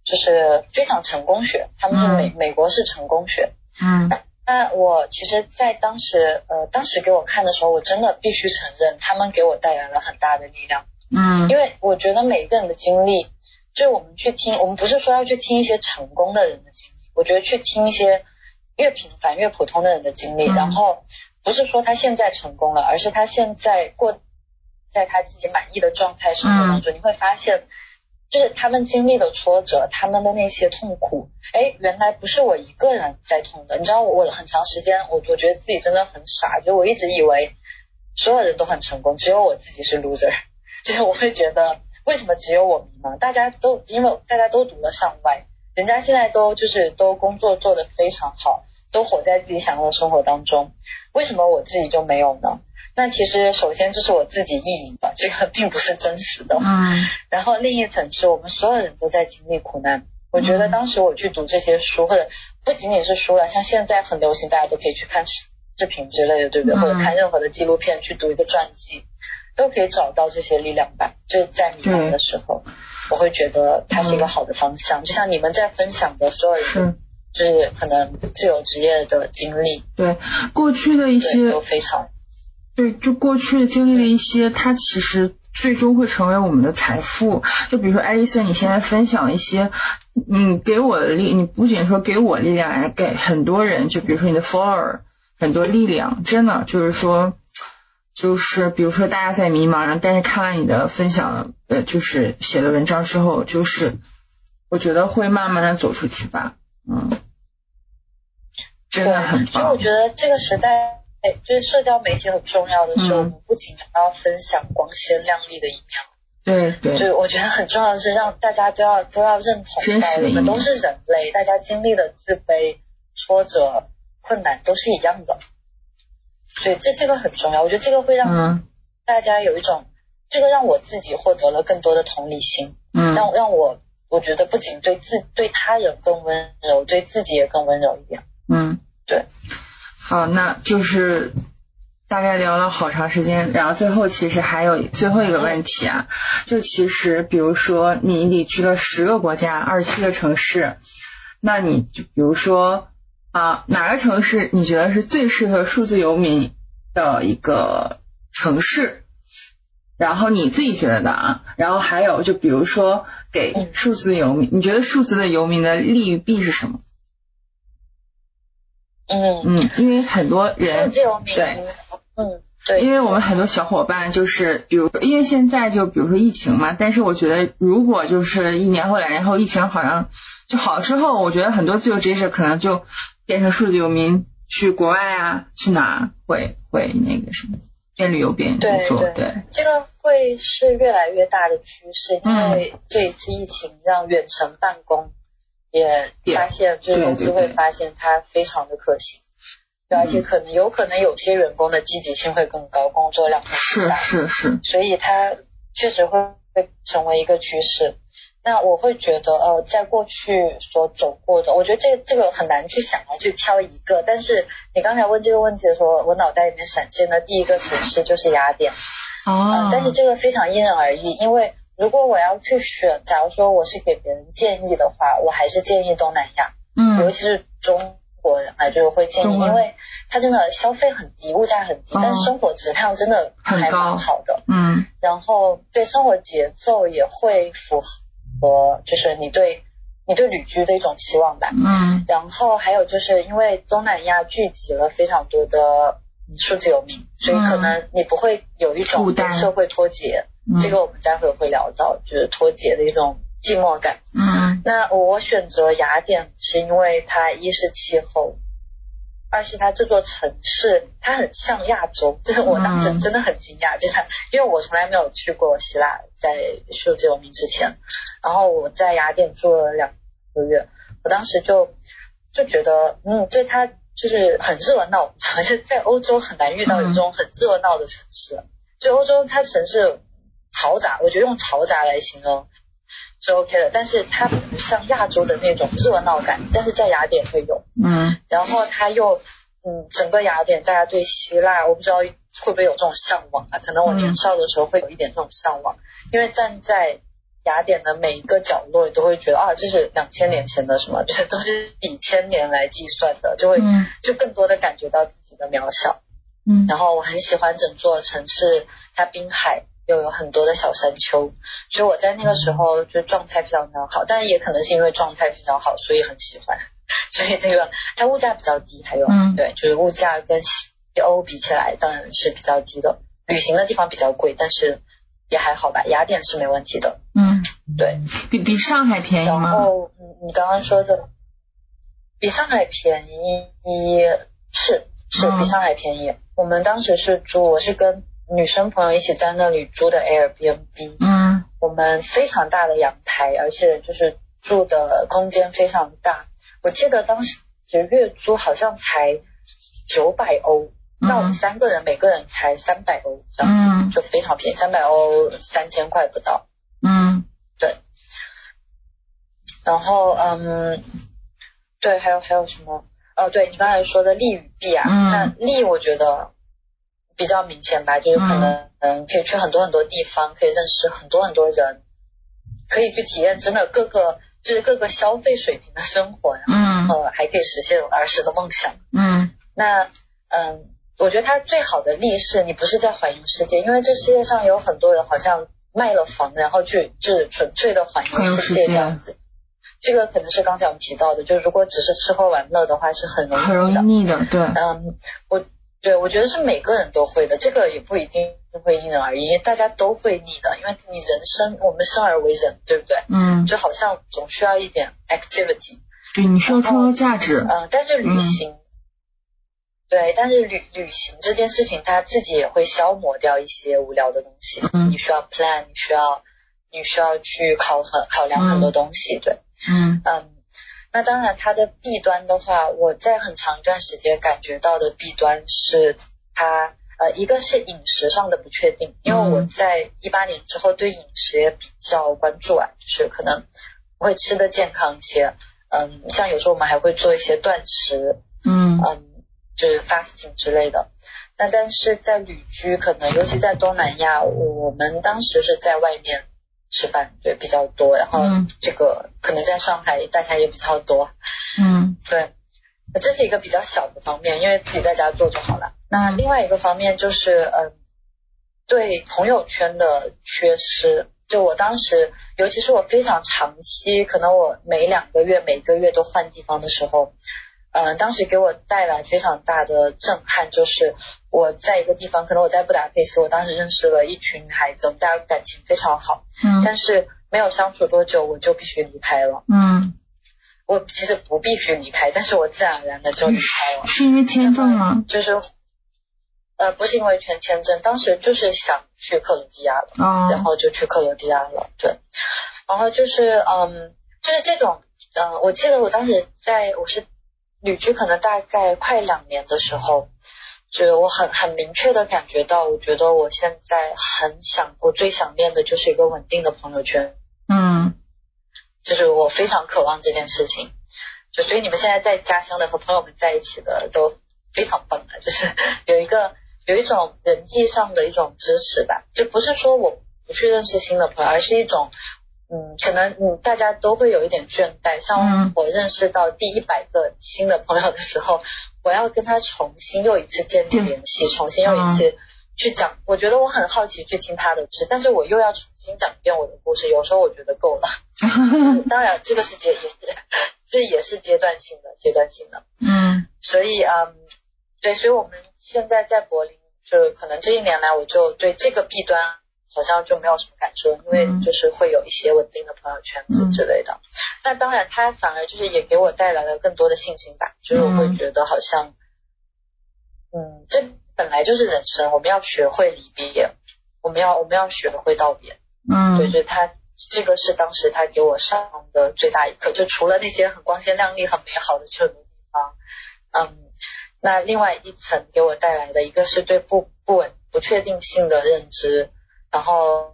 就是非常成功学，他们是美美国是成功学，嗯。那我其实，在当时，呃，当时给我看的时候，我真的必须承认，他们给我带来了很大的力量。嗯，因为我觉得每一个人的经历，就我们去听，我们不是说要去听一些成功的人的经历，我觉得去听一些越平凡越普通的人的经历，然后不是说他现在成功了，而是他现在过在他自己满意的状态生活当中，你会发现。就是他们经历的挫折，他们的那些痛苦，哎，原来不是我一个人在痛的。你知道，我很长时间，我我觉得自己真的很傻，就我一直以为所有人都很成功，只有我自己是 loser。就是我会觉得，为什么只有我迷茫？大家都因为大家都读了上外，人家现在都就是都工作做得非常好，都活在自己想要的生活当中，为什么我自己就没有呢？那其实，首先这是我自己意淫吧，这个并不是真实的。嗯。然后另一层是我们所有人都在经历苦难。我觉得当时我去读这些书，或者不仅仅是书了，像现在很流行，大家都可以去看视视频之类的，对不对？或者看任何的纪录片，去读一个传记，都可以找到这些力量吧。就是在迷茫的时候，我会觉得它是一个好的方向。就像你们在分享的所有人，就是可能自由职业的经历，对过去的一些都非常。对，就过去的经历了一些，它其实最终会成为我们的财富。就比如说爱丽丝，你现在分享一些，你给我的力，你不仅说给我力量，还给很多人，就比如说你的 follower 很多力量，真的就是说，就是比如说大家在迷茫，但是看完你的分享，呃，就是写的文章之后，就是我觉得会慢慢的走出去吧，嗯，真的很棒。其实我觉得这个时代。就是社交媒体很重要的是，我们不仅要分享光鲜亮丽的一面，对对，就我觉得很重要的是让大家都要都要认同到我们都是人类，大家经历的自卑、挫折、困难都是一样的，所以这这个很重要。我觉得这个会让大家有一种，这个让我自己获得了更多的同理心，嗯，让让我我觉得不仅对自对他人更温柔，对自己也更温柔一点，嗯，对。好，那就是大概聊了好长时间，然后最后其实还有最后一个问题啊，就其实比如说你你去了十个国家，二十七个城市，那你就比如说啊哪个城市你觉得是最适合数字游民的一个城市？然后你自己觉得的啊，然后还有就比如说给数字游民，你觉得数字的游民的利与弊是什么？嗯。嗯，因为很多人对，嗯对，因为我们很多小伙伴就是，比如，因为现在就比如说疫情嘛，但是我觉得如果就是一年后两年后疫情好像就好之后，我觉得很多自由职业者可能就变成数字游民去国外啊，去哪会会那个什么边旅游边工作，对，这个会是越来越大的趋势，因为这一次疫情让远程办公。也发现，就是公司会发现它非常的可行，对，而且可能有可能有些员工的积极性会更高，工作量更大，是是是，所以它确实会会成为一个趋势。那我会觉得，呃，在过去所走过的，我觉得这个这个很难去想啊，去挑一个。但是你刚才问这个问题的时候，我脑袋里面闪现的第一个城市就是雅典，哦，但是这个非常因人而异，因为。如果我要去选，假如说我是给别人建议的话，我还是建议东南亚，嗯，尤其是中国人啊，就是会建议，因为它真的消费很低，物价很低，但是生活质量真的还蛮好的，嗯，然后对生活节奏也会符合，就是你对你对旅居的一种期望吧，嗯，然后还有就是因为东南亚聚集了非常多的数字游民，所以可能你不会有一种跟社会脱节。这个我们待会儿会聊到，就是脱节的一种寂寞感。嗯。那我选择雅典是因为它一是气候，二是它这座城市它很像亚洲，就是我当时真的很惊讶，就是因为我从来没有去过希腊，在数字游民之前，然后我在雅典住了两个月，我当时就就觉得，嗯，对它就是很热闹，而 且在欧洲很难遇到有这种很热闹的城市，就欧洲它城市。嘈杂，我觉得用嘈杂来形容是 OK 的，但是它不像亚洲的那种热闹感，但是在雅典会有，嗯，然后它又，嗯，整个雅典大家对希腊，我不知道会不会有这种向往啊？可能我年少的时候会有一点这种向往，因为站在雅典的每一个角落，都会觉得啊，这是两千年前的什么，就是都是以千年来计算的，就会就更多的感觉到自己的渺小，嗯，然后我很喜欢整座城市，它滨海。又有很多的小山丘，所以我在那个时候就状态非常非常好，但是也可能是因为状态非常好，所以很喜欢。所以这个它物价比较低，还有嗯对，就是物价跟西欧比起来当然是比较低的。旅行的地方比较贵，但是也还好吧。雅典是没问题的。嗯，对比比上海便宜吗？然后你刚刚说的比上海便宜是是比上海便宜。我们当时是住，我是跟。女生朋友一起在那里租的 Airbnb，嗯，我们非常大的阳台，而且就是住的空间非常大。我记得当时月租好像才九百欧，那我们三个人每个人才三百欧，这样子就非常便宜，三百欧三千块不到。嗯，对。然后嗯，对，还有还有什么？哦，对你刚才说的利与弊啊，那利我觉得。比较明显吧，就是可能嗯，可以去很多很多地方，可以认识很多很多人，可以去体验真的各个就是各个消费水平的生活，嗯，呃，还可以实现儿时的梦想，嗯，那嗯，我觉得它最好的利是你不是在环游世界，因为这世界上有很多人好像卖了房，然后去就是纯粹的环游世界这样子，这个可能是刚才我们提到的，就如果只是吃喝玩乐的话，是很容易很容易腻的，对，嗯，我。对，我觉得是每个人都会的，这个也不一定会因人而异，大家都会腻的，因为你人生，我们生而为人，对不对？嗯，就好像总需要一点 activity。对，你需要创造价值。嗯，但是旅行，对，但是旅旅行这件事情，它自己也会消磨掉一些无聊的东西。嗯，你需要 plan，你需要，你需要去考很考量很多东西，对。嗯嗯。那当然，它的弊端的话，我在很长一段时间感觉到的弊端是它，呃，一个是饮食上的不确定，因为我在一八年之后对饮食也比较关注啊，就是可能会吃的健康一些，嗯，像有时候我们还会做一些断食，嗯嗯，就是 fasting 之类的。那但是在旅居，可能尤其在东南亚，我们当时是在外面。吃饭对比较多，然后这个可能在上海大家也比较多，嗯，对，这是一个比较小的方面，因为自己在家做就好了。那另外一个方面就是，嗯，对朋友圈的缺失。就我当时，尤其是我非常长期，可能我每两个月、每个月都换地方的时候。嗯，当时给我带来非常大的震撼，就是我在一个地方，可能我在布达佩斯，我当时认识了一群女孩子，我们大家感情非常好，嗯，但是没有相处多久，我就必须离开了，嗯，我其实不必须离开，但是我自然而然的就离开了，是因为签证吗？就是，呃，不是因为全签证，当时就是想去克罗地亚了，然后就去克罗地亚了，对，然后就是，嗯，就是这种，嗯，我记得我当时在我是。旅居可能大概快两年的时候，就我很很明确的感觉到，我觉得我现在很想，我最想念的就是一个稳定的朋友圈。嗯，就是我非常渴望这件事情。就所以你们现在在家乡的和朋友们在一起的都非常棒啊，就是 有一个有一种人际上的一种支持吧，就不是说我不去认识新的朋友，而是一种。嗯，可能嗯大家都会有一点倦怠。像我认识到第一百个新的朋友的时候，我要跟他重新又一次建立联系，重新又一次去讲。我觉得我很好奇去听他的故事，但是我又要重新讲一遍我的故事。有时候我觉得够了。当然，这个是阶也是这也是阶段性的，阶段性的。嗯。所以嗯，对，所以我们现在在柏林，就可能这一年来，我就对这个弊端。好像就没有什么感受，因为就是会有一些稳定的朋友圈子之类的。那当然，他反而就是也给我带来了更多的信心吧，就是我会觉得好像，嗯，这本来就是人生，我们要学会离别，我们要我们要学会道别。嗯，对，就是他这个是当时他给我上的最大一课，就除了那些很光鲜亮丽、很美好的很多地方，嗯，那另外一层给我带来的一个是对不不稳不确定性的认知，然后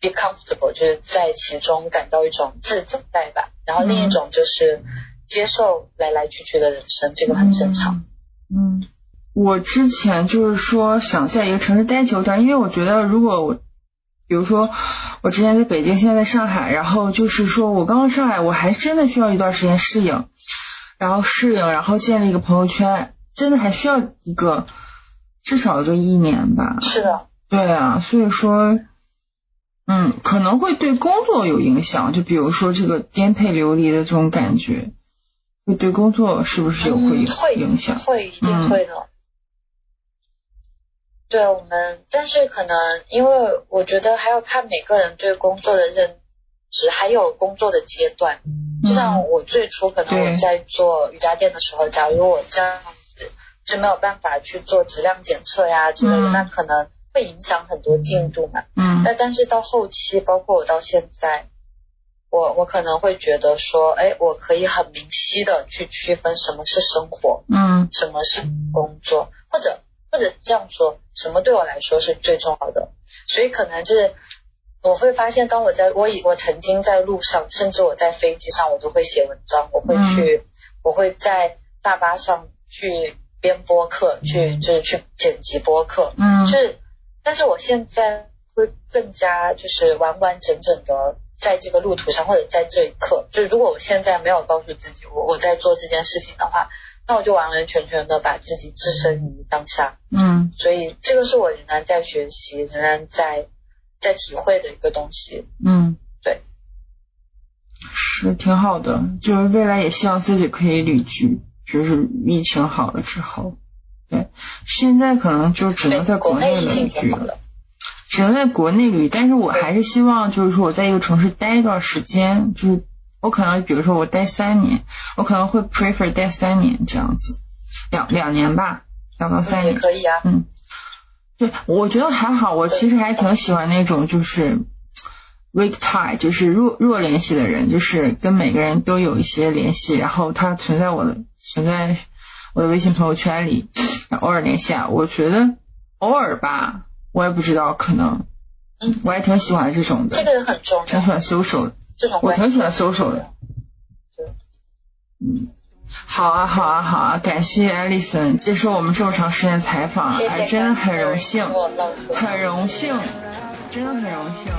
be comfortable 就是在其中感到一种自在吧，然后另一种就是接受来来去去的人生，这个很正常。嗯，我之前就是说想在一个城市待久点，因为我觉得如果我。比如说，我之前在北京，现在在上海，然后就是说我刚刚上海，我还真的需要一段时间适应，然后适应，然后建立一个朋友圈，真的还需要一个至少一个一年吧。是的。对啊，所以说，嗯，可能会对工作有影响，就比如说这个颠沛流离的这种感觉，会对工作是不是有会影响？会，一定会的。对我们，但是可能因为我觉得还要看每个人对工作的认知，还有工作的阶段。就像我最初可能我在做瑜伽垫的时候，假如我这样子就没有办法去做质量检测呀之类的，那可能会影响很多进度嘛。嗯。那但是到后期，包括我到现在，我我可能会觉得说，哎，我可以很明晰的去区分什么是生活，嗯，什么是工作，或者。或者这样说，什么对我来说是最重要的？所以可能就是我会发现，当我在我以我曾经在路上，甚至我在飞机上，我都会写文章，我会去，我会在大巴上去编播客，去就是去剪辑播客，嗯，就是，但是我现在会更加就是完完整整的在这个路途上，或者在这一刻，就如果我现在没有告诉自己我我在做这件事情的话。那我就完完全全的把自己置身于当下，嗯，所以这个是我仍然在学习、仍然在在体会的一个东西，嗯，对，是挺好的，就是未来也希望自己可以旅居，就是疫情好了之后，对，现在可能就只能在国内旅居，只能在国内旅，但是我还是希望就是说我在一个城市待一段时间，就是。我可能比如说我待三年，我可能会 prefer 待三年这样子，两两年吧，两到三年可以啊。嗯，对，我觉得还好，我其实还挺喜欢那种就是 weak tie，就是弱弱联系的人，就是跟每个人都有一些联系，然后他存在我的存在我的微信朋友圈里，偶尔联系啊。我觉得偶尔吧，我也不知道，可能，嗯，我还挺喜欢这种的，这个很重要，挺喜欢 social 的。我挺喜欢 social 的，对，嗯，好啊，好啊，好啊，感谢艾丽森接受我们这么长时间采访，还真的很荣幸，很荣幸，真的很荣幸。